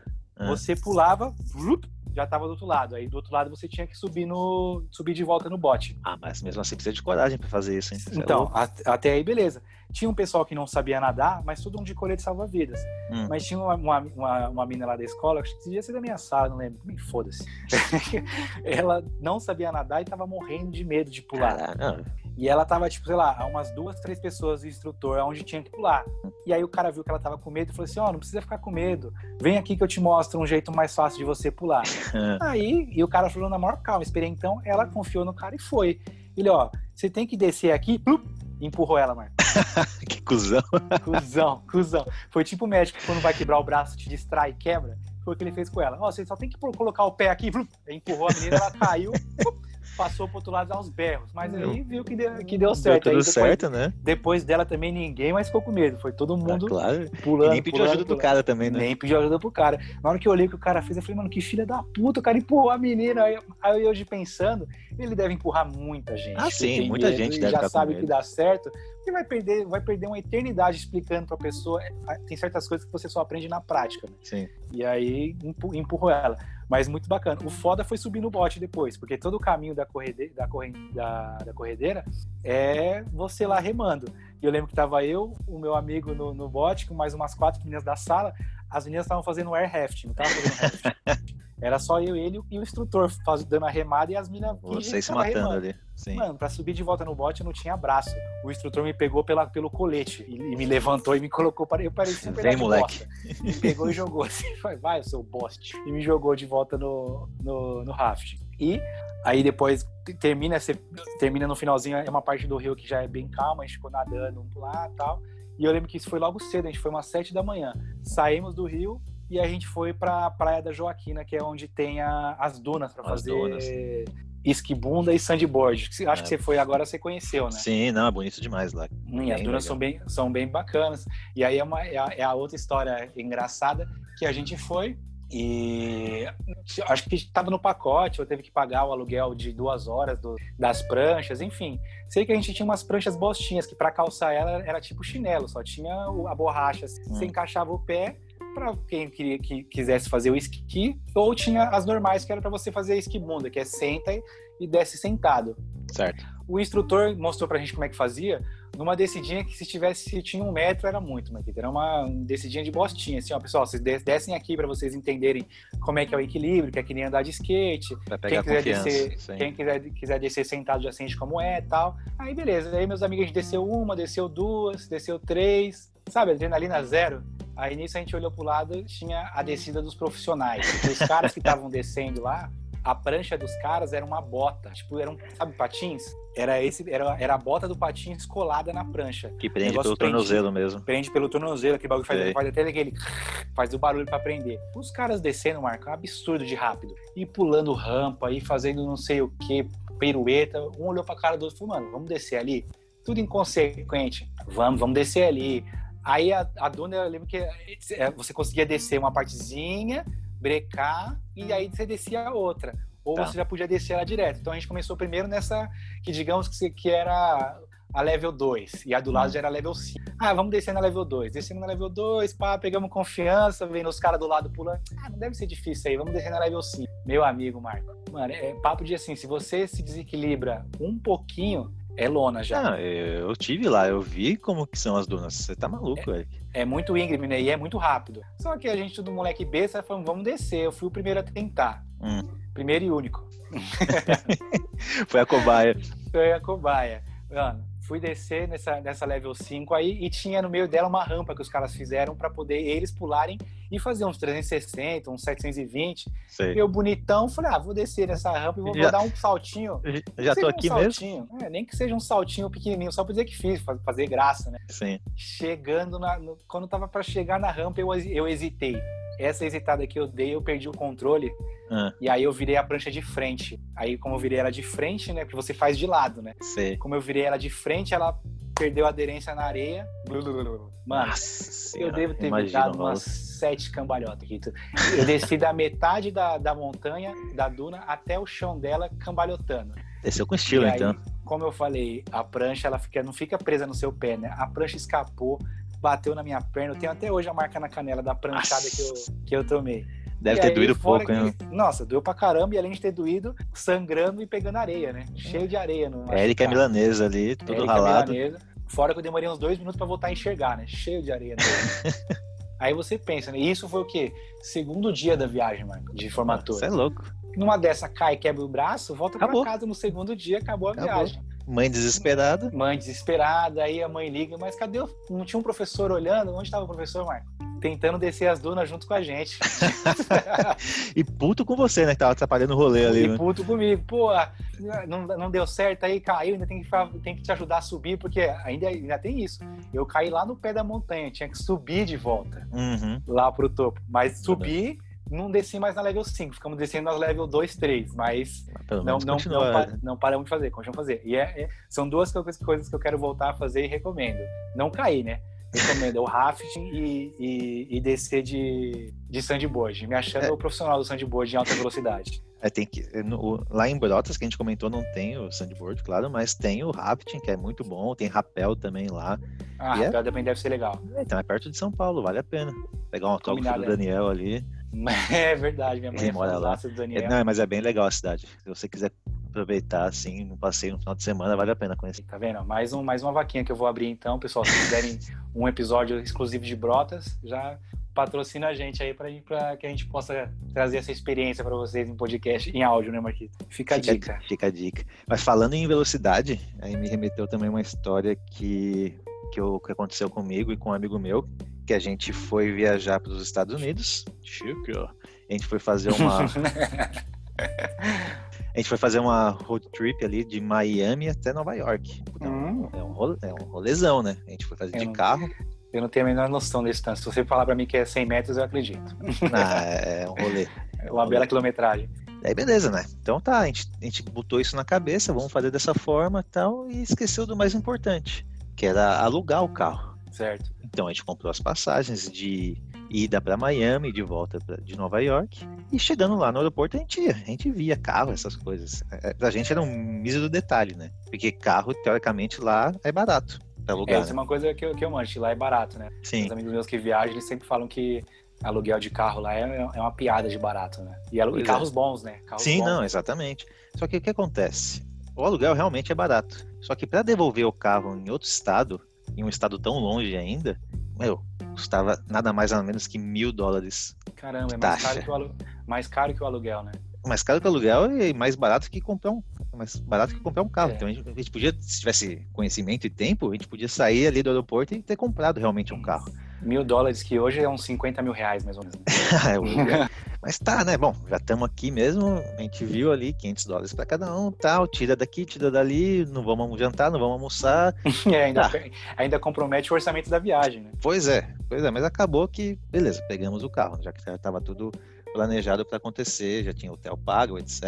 B: Você pulava, já estava do outro lado. Aí do outro lado você tinha que subir no subir de volta no bote.
A: Ah, mas mesmo assim precisa de coragem para fazer isso, hein?
B: Você é então, é até aí beleza. Tinha um pessoal que não sabia nadar, mas tudo um de colete salva-vidas. Hum. Mas tinha uma, uma, uma, uma mina lá da escola, acho que devia ser da minha sala, não lembro. Me foda-se. ela não sabia nadar e estava morrendo de medo de pular. Caramba. E ela tava, tipo, sei lá, umas duas, três pessoas do instrutor, onde tinha que pular. E aí o cara viu que ela tava com medo e falou assim: Ó, oh, não precisa ficar com medo. Vem aqui que eu te mostro um jeito mais fácil de você pular. aí, e o cara falou na maior calma, esperei então, ela confiou no cara e foi. Ele, ó, você tem que descer aqui, plup, empurrou ela, Marco.
A: que cuzão.
B: cuzão, cuzão. Foi tipo o médico que quando vai quebrar o braço, te distrai e quebra. Foi o que ele fez com ela. Ó, você só tem que colocar o pé aqui, plup, empurrou a menina, ela caiu, plup, passou pro outro lado aos berros. Mas aí viu que deu, que deu certo.
A: Deu
B: tudo
A: depois, certo, né?
B: Depois dela também ninguém mais ficou com medo. Foi todo mundo ah,
A: claro. pulando. E nem pediu pulando, ajuda pulando. do cara também, né?
B: Nem pediu ajuda pro cara. Na hora que eu olhei o que o cara fez, eu falei, mano, que filha da puta, o cara empurrou a menina. Aí, aí hoje pensando, ele deve empurrar muita gente.
A: Ah, sim, muita medo, gente deve
B: já sabe que dá certo. E vai perder, vai perder uma eternidade explicando pessoa. É, tem certas coisas que você só aprende na prática. Né?
A: Sim.
B: E aí empurrou ela. Mas muito bacana. O foda foi subir no bote depois, porque todo o caminho da, correde, da, corre, da, da corredeira é você lá remando. E eu lembro que tava eu, o meu amigo no, no bote, com mais umas quatro meninas da sala. As meninas estavam fazendo air rafting, não estavam fazendo rafting. Era só eu, ele e o instrutor faz, dando a remada e as minas.
A: Vocês se matando remando. ali. Sim.
B: Mano, pra subir de volta no bote eu não tinha braço. O instrutor me pegou pela, pelo colete e, e me levantou e me colocou. Eu parecia um
A: Vem, moleque.
B: Me pegou e jogou assim. Vai, o seu boste. E me jogou de volta no, no, no raft. E aí depois termina, você, termina no finalzinho, é uma parte do rio que já é bem calma, a gente ficou nadando lá e tal. E eu lembro que isso foi logo cedo, a gente foi umas sete da manhã. Saímos do rio, e a gente foi para a Praia da Joaquina, que é onde tem a, as dunas para fazer dunas. esquibunda e sandboard. Acho é. que você foi agora, você conheceu, né?
A: Sim, não, é bonito demais lá.
B: Sim, as dunas são bem, são bem bacanas. E aí é, uma, é, a, é a outra história engraçada que a gente foi e acho que estava no pacote, eu teve que pagar o aluguel de duas horas do, das pranchas, enfim. Sei que a gente tinha umas pranchas bostinhas, que para calçar ela era tipo chinelo, só tinha a borracha. Hum. Você encaixava o pé para quem queria que quisesse fazer o esqui, ou tinha as normais que era para você fazer a esquibunda, que é senta e desce sentado.
A: Certo.
B: O instrutor mostrou pra gente como é que fazia, numa descidinha que se tivesse se tinha um metro era muito, mas era uma descidinha de bostinha, assim, ó, pessoal, vocês descem aqui para vocês entenderem como é que é o equilíbrio, que é que nem andar de skate. Quem quiser descer, sim. quem quiser, quiser descer sentado já sente como é, tal. Aí beleza, aí meus amigos a gente desceu uma, desceu duas, desceu três, sabe, adrenalina zero. Aí nisso a gente olhou pro lado, tinha a descida dos profissionais. Os caras que estavam descendo lá, a prancha dos caras era uma bota. Tipo, eram, sabe, patins? Era esse, era, era a bota do patins colada na prancha.
A: Que prende pelo prende, tornozelo mesmo.
B: Prende pelo tornozelo, aquele bagulho faz, faz até aquele. faz o barulho para prender. Os caras descendo, Marco, é um absurdo de rápido. E pulando rampa, e fazendo não sei o que, pirueta. Um olhou pra cara do outro e falou, mano, vamos descer ali. Tudo inconsequente. Vamos, vamos descer ali Aí a, a duna, eu lembro que é, você conseguia descer uma partezinha, brecar, e aí você descia a outra. Ou tá. você já podia descer ela direto. Então a gente começou primeiro nessa, que digamos que, que era a level 2 e a do lado
A: Hum.
B: já era level 5. Ah, vamos descer na level 2. Descendo na level 2, pá, pegamos confiança, vendo os caras do lado pulando. Ah, não deve ser difícil aí, vamos descer na level 5. Meu amigo, Marco. Mano, é papo de assim, se você se desequilibra um pouquinho, é lona já.
A: Ah, eu tive lá, eu vi como que são as dunas. Você tá maluco, Eric.
B: É muito íngreme, né? E é muito rápido. Só que a gente, tudo moleque besta, falando, vamos descer. Eu fui o primeiro a tentar.
A: Hum.
B: Primeiro e único.
A: Foi a cobaia.
B: Foi a cobaia. Mano, fui descer nessa, nessa level 5 aí e tinha no meio dela uma rampa que os caras fizeram pra poder eles pularem e fazer uns 360, uns 720.
A: Sei.
B: Eu bonitão, falei, ah, vou descer nessa rampa e vou, vou
A: Já-
B: dar um saltinho.
A: Já tô
B: Seja
A: aqui
B: um
A: mesmo?
B: saltinho. É, nem que seja um saltinho pequenininho, só pra dizer que fiz, fa- fazer graça, né?
A: Sim.
B: Chegando na. no- quando tava pra chegar na rampa, eu, eu hesitei. Essa hesitada que eu dei, eu perdi o controle.
A: Ah,
B: E aí eu virei a prancha de frente. Aí, como eu virei ela de frente, né? Porque você faz de lado, né?
A: sei.
B: Como eu virei ela de frente, ela perdeu a aderência na areia. Mano,
A: Nossa
B: eu devo ter me
A: imagino,
B: dado umas sete cambalhotas, Rito. Eu desci da metade da, da montanha, da duna, até o chão dela, cambalhotando.
A: Desceu com estilo,
B: aí,
A: então.
B: Como eu falei, a prancha ela fica, não fica presa no seu pé, né? A prancha escapou, bateu na minha perna. Eu tenho até hoje a marca na canela da pranchada que eu, que eu tomei.
A: Deve
B: E
A: ter
B: aí,
A: doído pouco, hein?
B: que- Nossa, doeu pra caramba, e além de ter doído, sangrando e pegando areia, né? Cheio de areia. No
A: Érica é
B: machucado.
A: milanesa ali, tudo
B: Érica
A: ralado.
B: milanesa. Fora que eu demorei uns dois minutos pra voltar a enxergar, né? Cheio de areia. né? Aí você pensa, né? E Isso foi o quê? Segundo dia da viagem, Marco, de
A: Você
B: formatura.
A: é louco.
B: Numa dessa cai, quebra o braço, volta pra casa no segundo dia, acabou a
A: Acabou.
B: viagem.
A: Mãe desesperada.
B: Mãe desesperada, aí a mãe liga, mas cadê? O... Não tinha um professor olhando? Onde estava o professor, Marco? Tentando descer as dunas junto com a gente.
A: E puto com você, né? Que tava atrapalhando o rolê ali,
B: e
A: né?
B: puto comigo. Pô, não, não deu certo aí, caiu, ainda tem que, tem que te ajudar a subir, porque ainda, ainda tem isso. Eu caí lá no pé da montanha, tinha que subir de volta
A: Uhum.
B: lá pro topo. Mas subir, não desci mais na level 5, ficamos descendo nas level 2, 3, mas
A: Pelo
B: não, não, não, pa- não paramos de fazer, continuamos a fazer. E é- é- são duas coisas, que eu quero voltar a fazer e recomendo. Não cair, né? Recomendo é o rafting e, e, e descer de, de sandboard. Me achando
A: É.
B: o profissional do sandboard em alta velocidade.
A: É, tem que, no- lá em Brotas, que a gente comentou, não tem o sandboard, claro, mas tem o rafting, que é muito bom, tem rapel também lá.
B: Ah,
A: é?
B: rapel também deve ser legal.
A: Então é perto de São Paulo, vale a pena. Pegar um autógrafo do
B: é.
A: Daniel ali.
B: É verdade, minha mãe
A: mora lá. É, não, mas é bem legal a cidade. Se você quiser aproveitar, assim, um passeio no final de semana, vale a pena conhecer.
B: Tá vendo? Mais, um, mais uma vaquinha que eu vou abrir então, pessoal. Se quiserem um episódio exclusivo de Brotas, já patrocina a gente aí para que a gente possa trazer essa experiência para vocês em podcast, em áudio, né, Marquinhos? Fica a dica.
A: Fica a dica. Mas falando em velocidade, aí me remeteu também uma história que, que, eu- que aconteceu comigo e com um amigo meu, que a gente foi viajar para os Estados Unidos. Chique, ó. A gente foi fazer uma. a gente foi fazer uma road trip ali de Miami até Nova York.
B: Hum.
A: É um, role, é um rolezão, né? A gente foi fazer
B: É
A: de
B: um-
A: carro.
B: Eu não tenho a menor noção desse tanto. Se você falar para mim que é 100 metros, eu acredito.
A: Ah, é um rolê.
B: É uma bela quilometragem.
A: Aí beleza, né? Então tá, a gente, a gente botou isso na cabeça, vamos fazer dessa forma e tal, e esqueceu do mais importante, que era alugar o carro.
B: Certo.
A: Então a gente comprou as passagens de ida para Miami e de volta pra, de Nova York. E chegando lá no aeroporto a gente ia, a gente via carro, essas coisas. É, Pra gente era um mísero detalhe, né? Porque carro, teoricamente, lá é barato pra
B: É, isso é
A: né?
B: uma coisa que eu, que eu manjo. Lá é barato, né?
A: Sim.
B: Os amigos meus que viajam, eles sempre falam que aluguel de carro lá é, é uma piada de barato, né? E, e
A: é.
B: carros bons, né? Carros
A: Sim,
B: bons.
A: não, exatamente. Só que o que acontece? O aluguel realmente é barato. Só que para devolver o carro em outro estado, em um estado tão longe ainda, meu, custava nada mais nada menos que mil dólares.
B: Caramba, é mais
A: Taxa.
B: caro, que o alu... mais caro que o aluguel, né?
A: Mais caro que o aluguel e mais barato que comprar um, mais barato que comprar um carro.
B: É.
A: Então a gente, a gente podia, se tivesse conhecimento e tempo, a gente podia sair ali do aeroporto e ter comprado realmente um carro.
B: Mil dólares, que hoje é uns 50 mil reais, mais ou menos.
A: É, aluguel. Mas tá, né? Bom, já estamos aqui mesmo. A gente viu ali 500 dólares para cada um, tal. Tira daqui, tira dali. Não vamos jantar, não vamos almoçar.
B: É, ainda,
A: Tá.
B: ainda compromete o orçamento da viagem, né?
A: Pois é, pois é. Mas acabou que, beleza, pegamos o carro, já que já estava tudo planejado para acontecer, já tinha hotel pago, etc.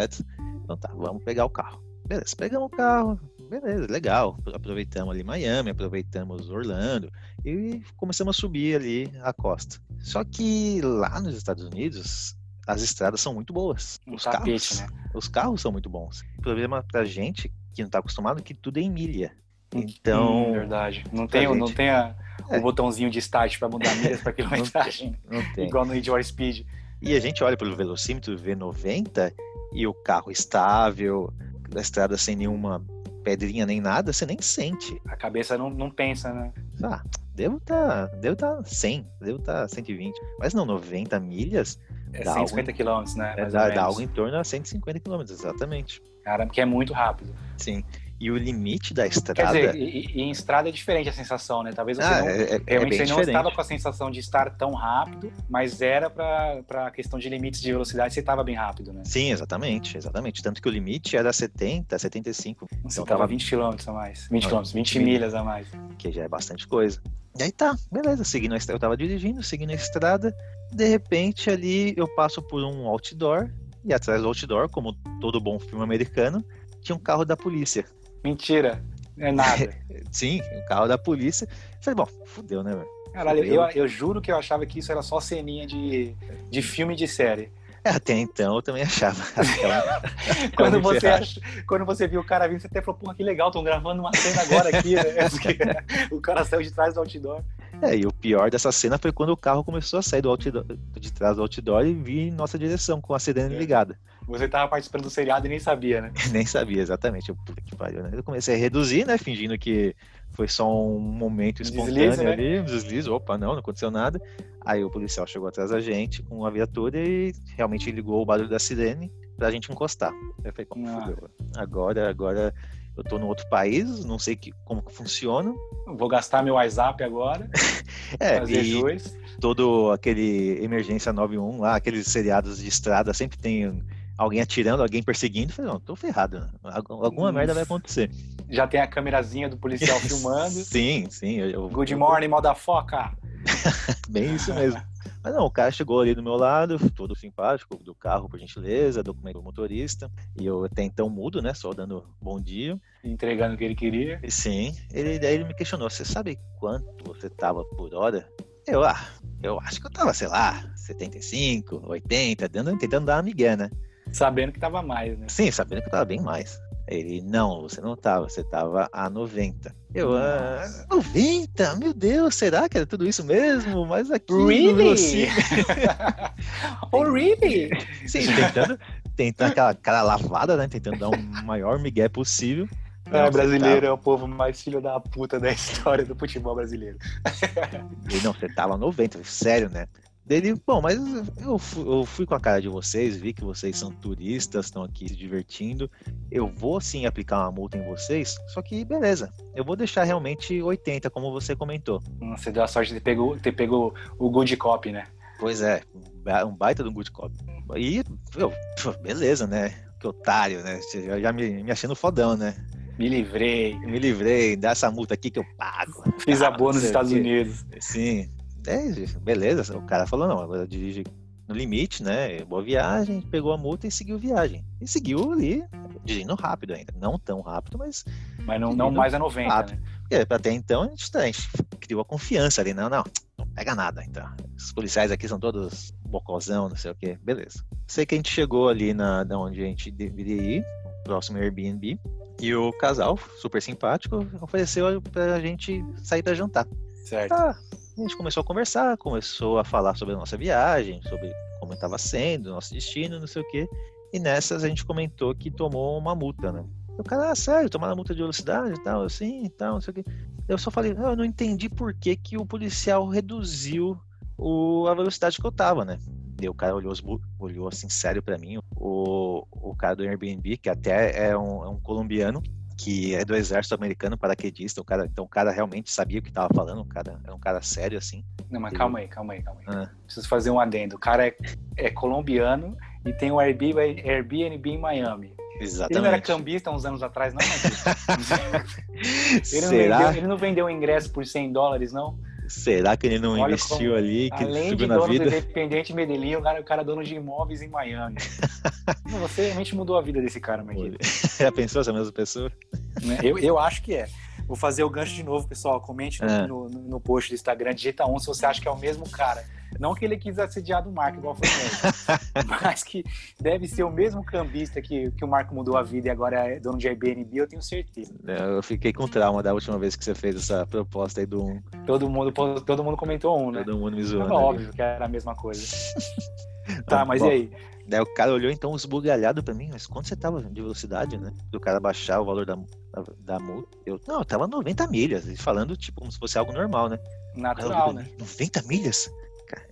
A: Então tá, vamos pegar o carro. Beleza, pegamos o carro. Beleza, legal. Aproveitamos ali Miami, aproveitamos Orlando e começamos a subir ali a costa. Só que lá nos Estados Unidos, as estradas são muito boas.
B: Um
A: Os
B: tapete,
A: carros,
B: né?
A: os carros são muito bons. O problema pra gente que não tá acostumado é que tudo é em milha. Então.
B: Hum, verdade. Não tem, gente... não tem a, o é. botãozinho de start para mudar milhas para quilometragem. não, não tem. Igual no for Speed.
A: E a gente olha pelo velocímetro V90 e o carro estável, a estrada sem nenhuma pedrinha nem nada, você nem sente.
B: A cabeça não, não pensa, né?
A: Ah, devo tá, devo tá 100, devo tá 120. Mas não, 90 milhas.
B: É 150 algo, quilômetros, né?
A: É, dá, dá algo em torno a 150 quilômetros, exatamente.
B: Cara, porque é muito rápido.
A: Sim. E o limite da estrada.
B: Quer dizer, e, e em estrada é diferente a sensação, né? Talvez você ah, não, é, é, realmente é você não estava com a sensação de estar tão rápido, mas era para a questão de limites de velocidade, você estava bem rápido, né?
A: Sim, exatamente, exatamente. Tanto que o limite era 70, 75.
B: Você então tava 20 km a mais. 20 km, 20, 20 milhas a mais.
A: Que já é bastante coisa. E aí tá, beleza, seguindo a estrada, eu tava dirigindo, seguindo a estrada, de repente ali eu passo por um outdoor, e atrás do outdoor, como todo bom filme americano, tinha um carro da polícia.
B: Mentira. É nada.
A: Sim, o carro da polícia. falei, bom, fudeu, né, velho?
B: Caralho, eu, eu juro que eu achava que isso era só ceninha de, de filme de série.
A: É, até então eu também achava.
B: quando, você ach... quando você viu o cara vindo, você até falou, porra, que legal, estão gravando uma cena agora aqui, né? o cara saiu de trás do outdoor.
A: É, e o pior dessa cena foi quando o carro começou a sair do outdoor, de trás do outdoor e vir em nossa direção com a sirene é. ligada.
B: Você tava participando do seriado e nem sabia, né?
A: nem sabia, exatamente. Eu, puta que pariu, né? Eu comecei a reduzir, né? Fingindo que foi só um momento espontâneo deslize, né? ali, um deslize, opa, não, não aconteceu nada. Aí o policial chegou atrás da gente com a viatura e realmente ligou o barulho da sirene pra gente encostar. Eu falei, como ah. Agora, agora eu tô no outro país, não sei que, como que funciona.
B: Vou gastar meu WhatsApp agora.
A: é, fazer e todo aquele emergência 91 lá, aqueles seriados de estrada sempre tem alguém atirando, alguém perseguindo, falei, não, tô ferrado. Alguma hum. merda vai acontecer.
B: Já tem a câmerazinha do policial filmando.
A: Sim, sim. Eu,
B: Good morning, moda foca.
A: Bem isso mesmo. Mas não, o cara chegou ali do meu lado, todo simpático, do carro, por gentileza, documento do motorista. E eu até então mudo, né? Só dando bom dia.
B: Entregando o que ele queria.
A: Sim. Ele, daí ele me questionou: você sabe quanto você tava por hora? Eu, ah, eu acho que eu tava, sei lá, 75, 80, dando, tentando dar uma migué, né?
B: Sabendo que tava mais, né?
A: Sim, sabendo que tava bem mais. Ele, não, você não tava, você tava a 90. Eu, ah, 90? Meu Deus, será que era tudo isso mesmo? Mas aqui.
B: Really? oh, really?
A: Sim, tentando, tentando aquela, aquela lavada, né? Tentando dar um maior migué possível.
B: É, brasileiro tava... é o povo mais filho da puta da história do futebol brasileiro.
A: E não, você tava 90, sério, né? Dele, bom, mas eu fui, eu fui, com a cara de vocês, vi que vocês são turistas, estão aqui se divertindo. Eu vou sim aplicar uma multa em vocês, só que beleza, eu vou deixar realmente 80, como você comentou.
B: Você deu a sorte de ter pego, ter pego o good cop, né?
A: Pois é, um baita do good cop. E, eu, beleza, né? Que otário, né? Já, já me, me achando fodão, né?
B: Me livrei.
A: Me livrei, dá essa multa aqui que eu pago.
B: Fiz a boa nos Estados Unidos.
A: Sim, é, beleza, o cara falou, não, agora dirige no limite, né? Boa viagem, pegou a multa e seguiu viagem. E seguiu ali, dirigindo rápido ainda. Não tão rápido, mas.
B: Mas não, não mais a 90, rápido. né?
A: Porque até então a gente, tá, a gente, criou a confiança ali, não, não, não pega nada, então. Os policiais aqui são todos bocozão, não sei o que, beleza. Sei que a gente chegou ali na, na onde a gente deveria ir, próximo Airbnb, e o casal, super simpático, ofereceu pra gente sair pra jantar.
B: Certo. Ah,
A: a gente começou a conversar, começou a falar sobre a nossa viagem, sobre como estava sendo, nosso destino, não sei o quê. E nessas a gente comentou que tomou uma multa, né? O cara, ah, sério, tomar uma multa de velocidade e tal, assim e tal, não sei o quê. Eu só falei, ah, eu não entendi por que, que o policial reduziu o, a velocidade que eu tava, né? E o cara olhou, olhou assim, sério para mim. O, o cara do Airbnb, que até é um, é um colombiano, que é do exército americano, paraquedista, o cara, então o cara realmente sabia o que estava falando, o cara é um cara sério assim.
B: Não, mas calma aí, calma aí, calma aí. Ah. Preciso fazer um adendo. O cara é, é colombiano e tem o Airbnb, Airbnb em Miami.
A: Exatamente.
B: Ele não era cambista uns anos atrás, não, ele, não vendeu, ele não vendeu o ingresso por 100 dólares, não?
A: Será que ele não Olha investiu como, ali, que
B: além
A: subiu
B: de
A: na vida?
B: independente em Medellín, o cara, o cara é dono de imóveis em Miami. Você realmente mudou a vida desse cara, Miguel.
A: Já pensou essa mesma pessoa?
B: Né? Eu, eu acho que é. Vou fazer o gancho de novo, pessoal. Comente no,
A: É.
B: no, no post do Instagram, digita um se você acha que é o mesmo cara. Não que ele quis assediar do Marco, igual foi mesmo, mas que deve ser o mesmo cambista que, que o Marco mudou a vida e agora é dono de Airbnb, eu tenho certeza.
A: Eu fiquei com trauma da última vez que você fez essa proposta aí do 1.
B: Todo mundo, todo mundo comentou um, né?
A: Todo mundo me zoando. ali.
B: óbvio que era a mesma coisa. Tá, mas
A: bom.
B: e aí?
A: Daí o cara olhou então esbugalhado pra mim, mas quanto você tava de velocidade, né? Do cara baixar o valor da, da, da multa. Eu, não, eu tava 90 milhas, ele falando tipo como se fosse algo normal, né?
B: Natural,
A: olhei
B: né?
A: pra mim, 90 milhas?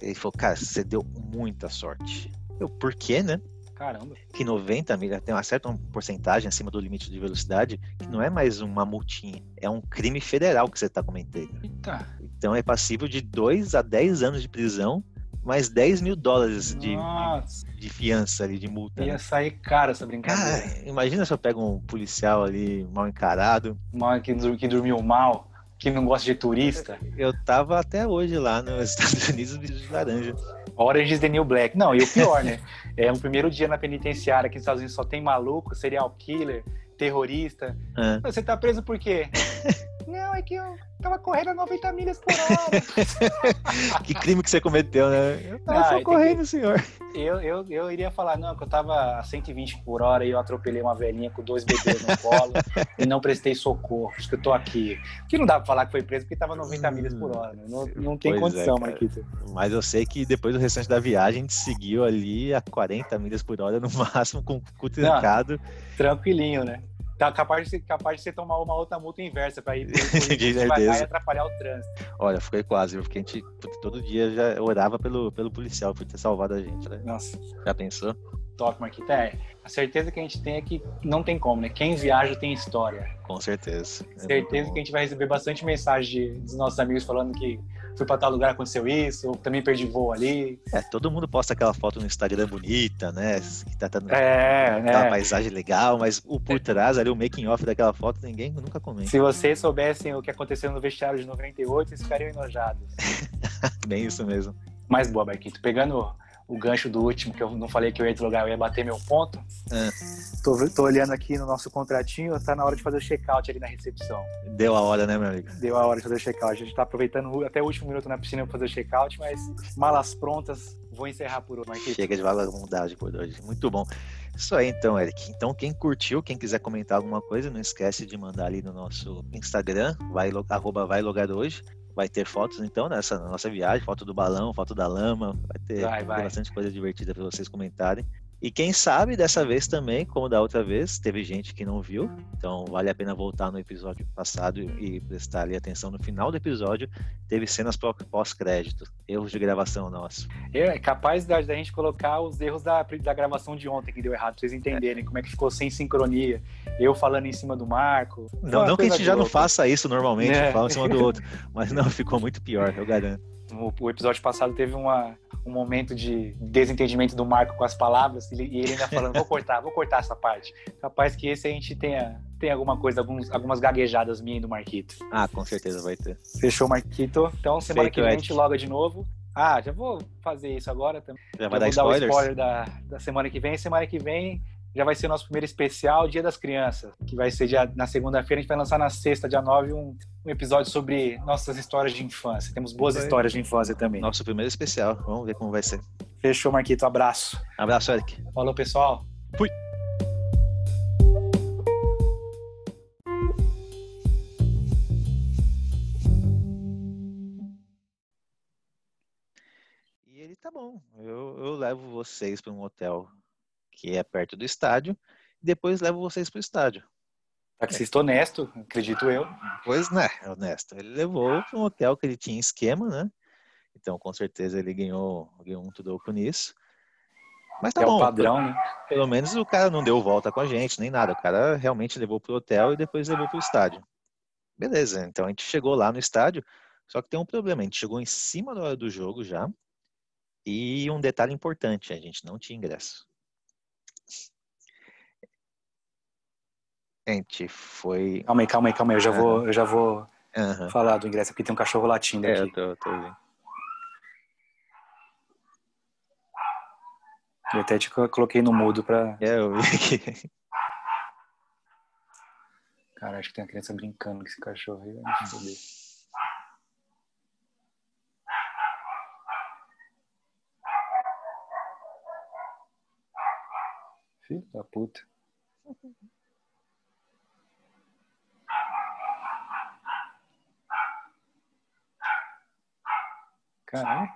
A: Ele falou, cara, você deu muita sorte. Eu, por quê, né?
B: Caramba.
A: Que 90 milhas tem uma certa porcentagem acima do limite de velocidade, que não é mais uma multinha, é um crime federal que você tá cometendo.
B: Eita.
A: Então é passível de 2 a 10 anos de prisão, mais 10 mil dólares de, de fiança ali, de multa.
B: ia
A: né?
B: sair cara essa brincadeira.
A: Cara, imagina se eu pego um policial ali mal encarado.
B: Uma que, que dormiu mal, que não gosta de turista.
A: Eu tava até hoje lá nos Estados Unidos de laranja.
B: Orange is the New Black. Não, e o pior, né? É um primeiro dia na penitenciária aqui nos Estados Unidos só tem maluco, serial killer, terrorista.
A: Ah,
B: Você tá preso por quê? Não, é que eu tava correndo a 90 milhas por hora.
A: que crime que você cometeu, né? Eu tava
B: Ah,
A: só correndo, senhor.
B: Eu, eu, eu iria falar, não, que eu tava a 120 por hora e eu atropelei uma velhinha com dois bebês no colo e não prestei socorro. Acho que eu tô aqui. Que não dá pra falar que foi preso porque tava 90 milhas por hora. Né? Não, não tem
A: Pois é,
B: condição,
A: cara.
B: Marquito.
A: Mas eu sei que depois do restante da viagem, a gente seguiu ali a 40 milhas por hora no máximo, com o cu trancado.
B: Tranquilinho, né? Tá capaz de, você- capaz de você tomar uma outra multa inversa pra ir
A: De
B: devagar e atrapalhar o trânsito.
A: Olha, foi quase, porque a gente todo dia já orava pelo, pelo policial por ter salvado a gente, né?
B: Nossa,
A: Já pensou?
B: Top, Marquito. É, a certeza que a gente tem é que não tem como, né? Quem viaja tem história.
A: Com certeza. É
B: certeza que a gente vai receber bastante mensagem dos nossos amigos falando que fui pra tal lugar, aconteceu isso, ou também perdi voo ali.
A: É, todo mundo posta aquela foto no Instagram bonita, né? Que tá dando
B: É,
A: aquela
B: né?
A: paisagem legal, mas o por trás ali, o making off daquela foto, ninguém nunca comenta.
B: Se vocês soubessem o que aconteceu no vestiário de 98, vocês ficariam enojados.
A: Bem isso mesmo.
B: Mais boa, Barquito. Pegando o gancho do último, que eu não falei que eu ia deslogar, eu ia bater meu ponto.
A: É.
B: Tô, tô olhando aqui no nosso contratinho, tá na hora de fazer o check-out ali na recepção.
A: Deu a hora, né, meu amigo?
B: Deu a hora de fazer o check-out. A gente tá aproveitando até o último minuto na piscina pra fazer o check-out, mas malas prontas, vou encerrar por hoje.
A: Chega de vagabundagem por hoje. Muito bom. Isso aí então, Eric. Então, quem curtiu, quem quiser comentar alguma coisa, não esquece de mandar ali no nosso Instagram, vai, arroba vai logar hoje. Vai ter fotos então dessa nossa viagem, foto do balão, foto da lama, vai ter,
B: Vai,
A: vai. bastante coisa divertida para vocês comentarem. E quem sabe dessa vez também, como da outra vez, teve gente que não viu, então vale a pena voltar no episódio passado e prestar ali atenção no final do episódio. Teve cenas pós-crédito, erros de gravação nosso.
B: É capaz da, da gente colocar os erros da, da gravação de ontem que deu errado, pra vocês entenderem como é que ficou sem sincronia. Eu falando em cima do Marco.
A: Não, não que a gente já não faça isso normalmente,
B: É.
A: fala em cima do outro, mas não, ficou muito pior, eu garanto.
B: O, o episódio passado teve uma, um momento de desentendimento do Marco com as palavras, e ele, ainda falando, vou cortar, vou cortar essa parte. Capaz que esse a gente tenha, tenha alguma coisa, alguns, algumas gaguejadas minhas e do Marquito.
A: Ah, com certeza vai ter.
B: Fechou, Marquito? Então, semana
A: Feito,
B: que vem a gente loga de novo. Ah, já vou fazer isso agora também.
A: Já
B: Já
A: vai dar
B: vou dar o spoiler da, da semana que vem. Semana que vem já vai ser nosso primeiro especial, Dia das Crianças, que vai ser dia, na segunda-feira. A gente vai lançar na sexta, dia 9, um, um episódio sobre nossas histórias de infância. Temos boas
A: Vai.
B: histórias de infância também.
A: Nosso primeiro especial, vamos ver como vai ser.
B: Fechou, Marquito. Abraço.
A: Abraço, Eric.
B: Falou, pessoal.
A: E ele tá bom. Eu, eu levo vocês para um hotel que é perto do estádio e depois levo vocês para o estádio.
B: Taxista honesto, acredito eu.
A: Pois, né, honesto. Ele levou para um hotel que ele tinha esquema, né? Então, com certeza, ele ganhou, ganhou um troco nisso. Mas tá
B: é
A: bom.
B: o padrão, né?
A: Pelo menos o cara não deu volta com a gente, nem nada. O cara realmente levou pro hotel e depois levou pro estádio. Beleza, então a gente chegou lá no estádio, só que tem um problema. A gente chegou em cima da hora do jogo já. E um detalhe importante, a gente não tinha ingresso. A gente foi.
B: Calma aí, calma aí, calma aí. Eu já vou, eu já vou
A: Aham.
B: falar do ingresso aqui. Tem um cachorro latindo
A: É,
B: aqui.
A: eu tô, tô ouvindo.
B: Eu até te co- coloquei no mudo pra.
A: É, eu vi aqui.
B: Cara, acho que tem uma criança brincando com esse cachorro aí. Filho da puta. Caralho.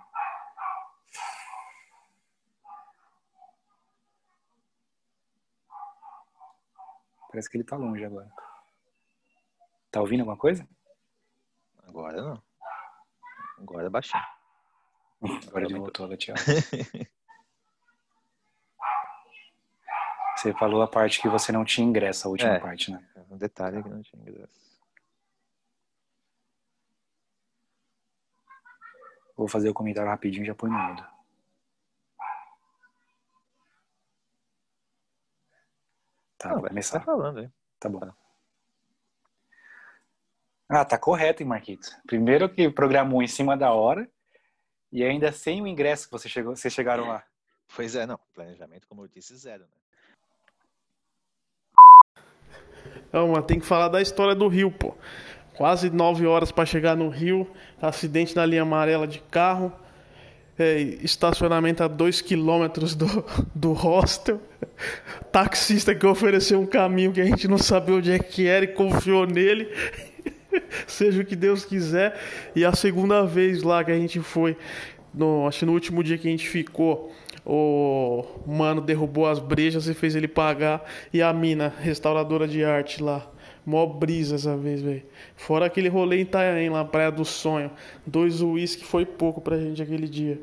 B: Parece que ele tá longe agora. Tá ouvindo alguma coisa?
A: Agora não. Agora baixou.
B: Agora ele voltou a latear. Você falou a parte que você não tinha ingresso, a última
A: É.
B: parte, né?
A: Um detalhe que não tinha ingresso.
B: Vou fazer o comentário rapidinho e já põe no mudo. Tá,
A: Não, vai
B: começar.
A: Tá falando aí.
B: Tá bom. Ah, tá correto, hein, Marquito? Primeiro que programou em cima da hora e ainda sem o ingresso que você chegou, vocês chegaram lá.
A: Pois é, não. Planejamento, como eu disse, zero, né?
C: Não, mas tem que falar da história do Rio, pô. Quase nove horas para chegar no Rio, acidente na linha amarela de carro, é, estacionamento a dois quilômetros do, do hostel, taxista que ofereceu um caminho que a gente não sabia onde é que era e confiou nele, seja o que Deus quiser. E a segunda vez lá que a gente foi, no, acho que no último dia que a gente ficou, o mano derrubou as brejas e fez ele pagar. E a mina, restauradora de arte lá. Mó brisa essa vez, velho. Fora aquele rolê em Itanhaém, lá, Praia do Sonho. Dois uísque foi pouco pra gente aquele dia.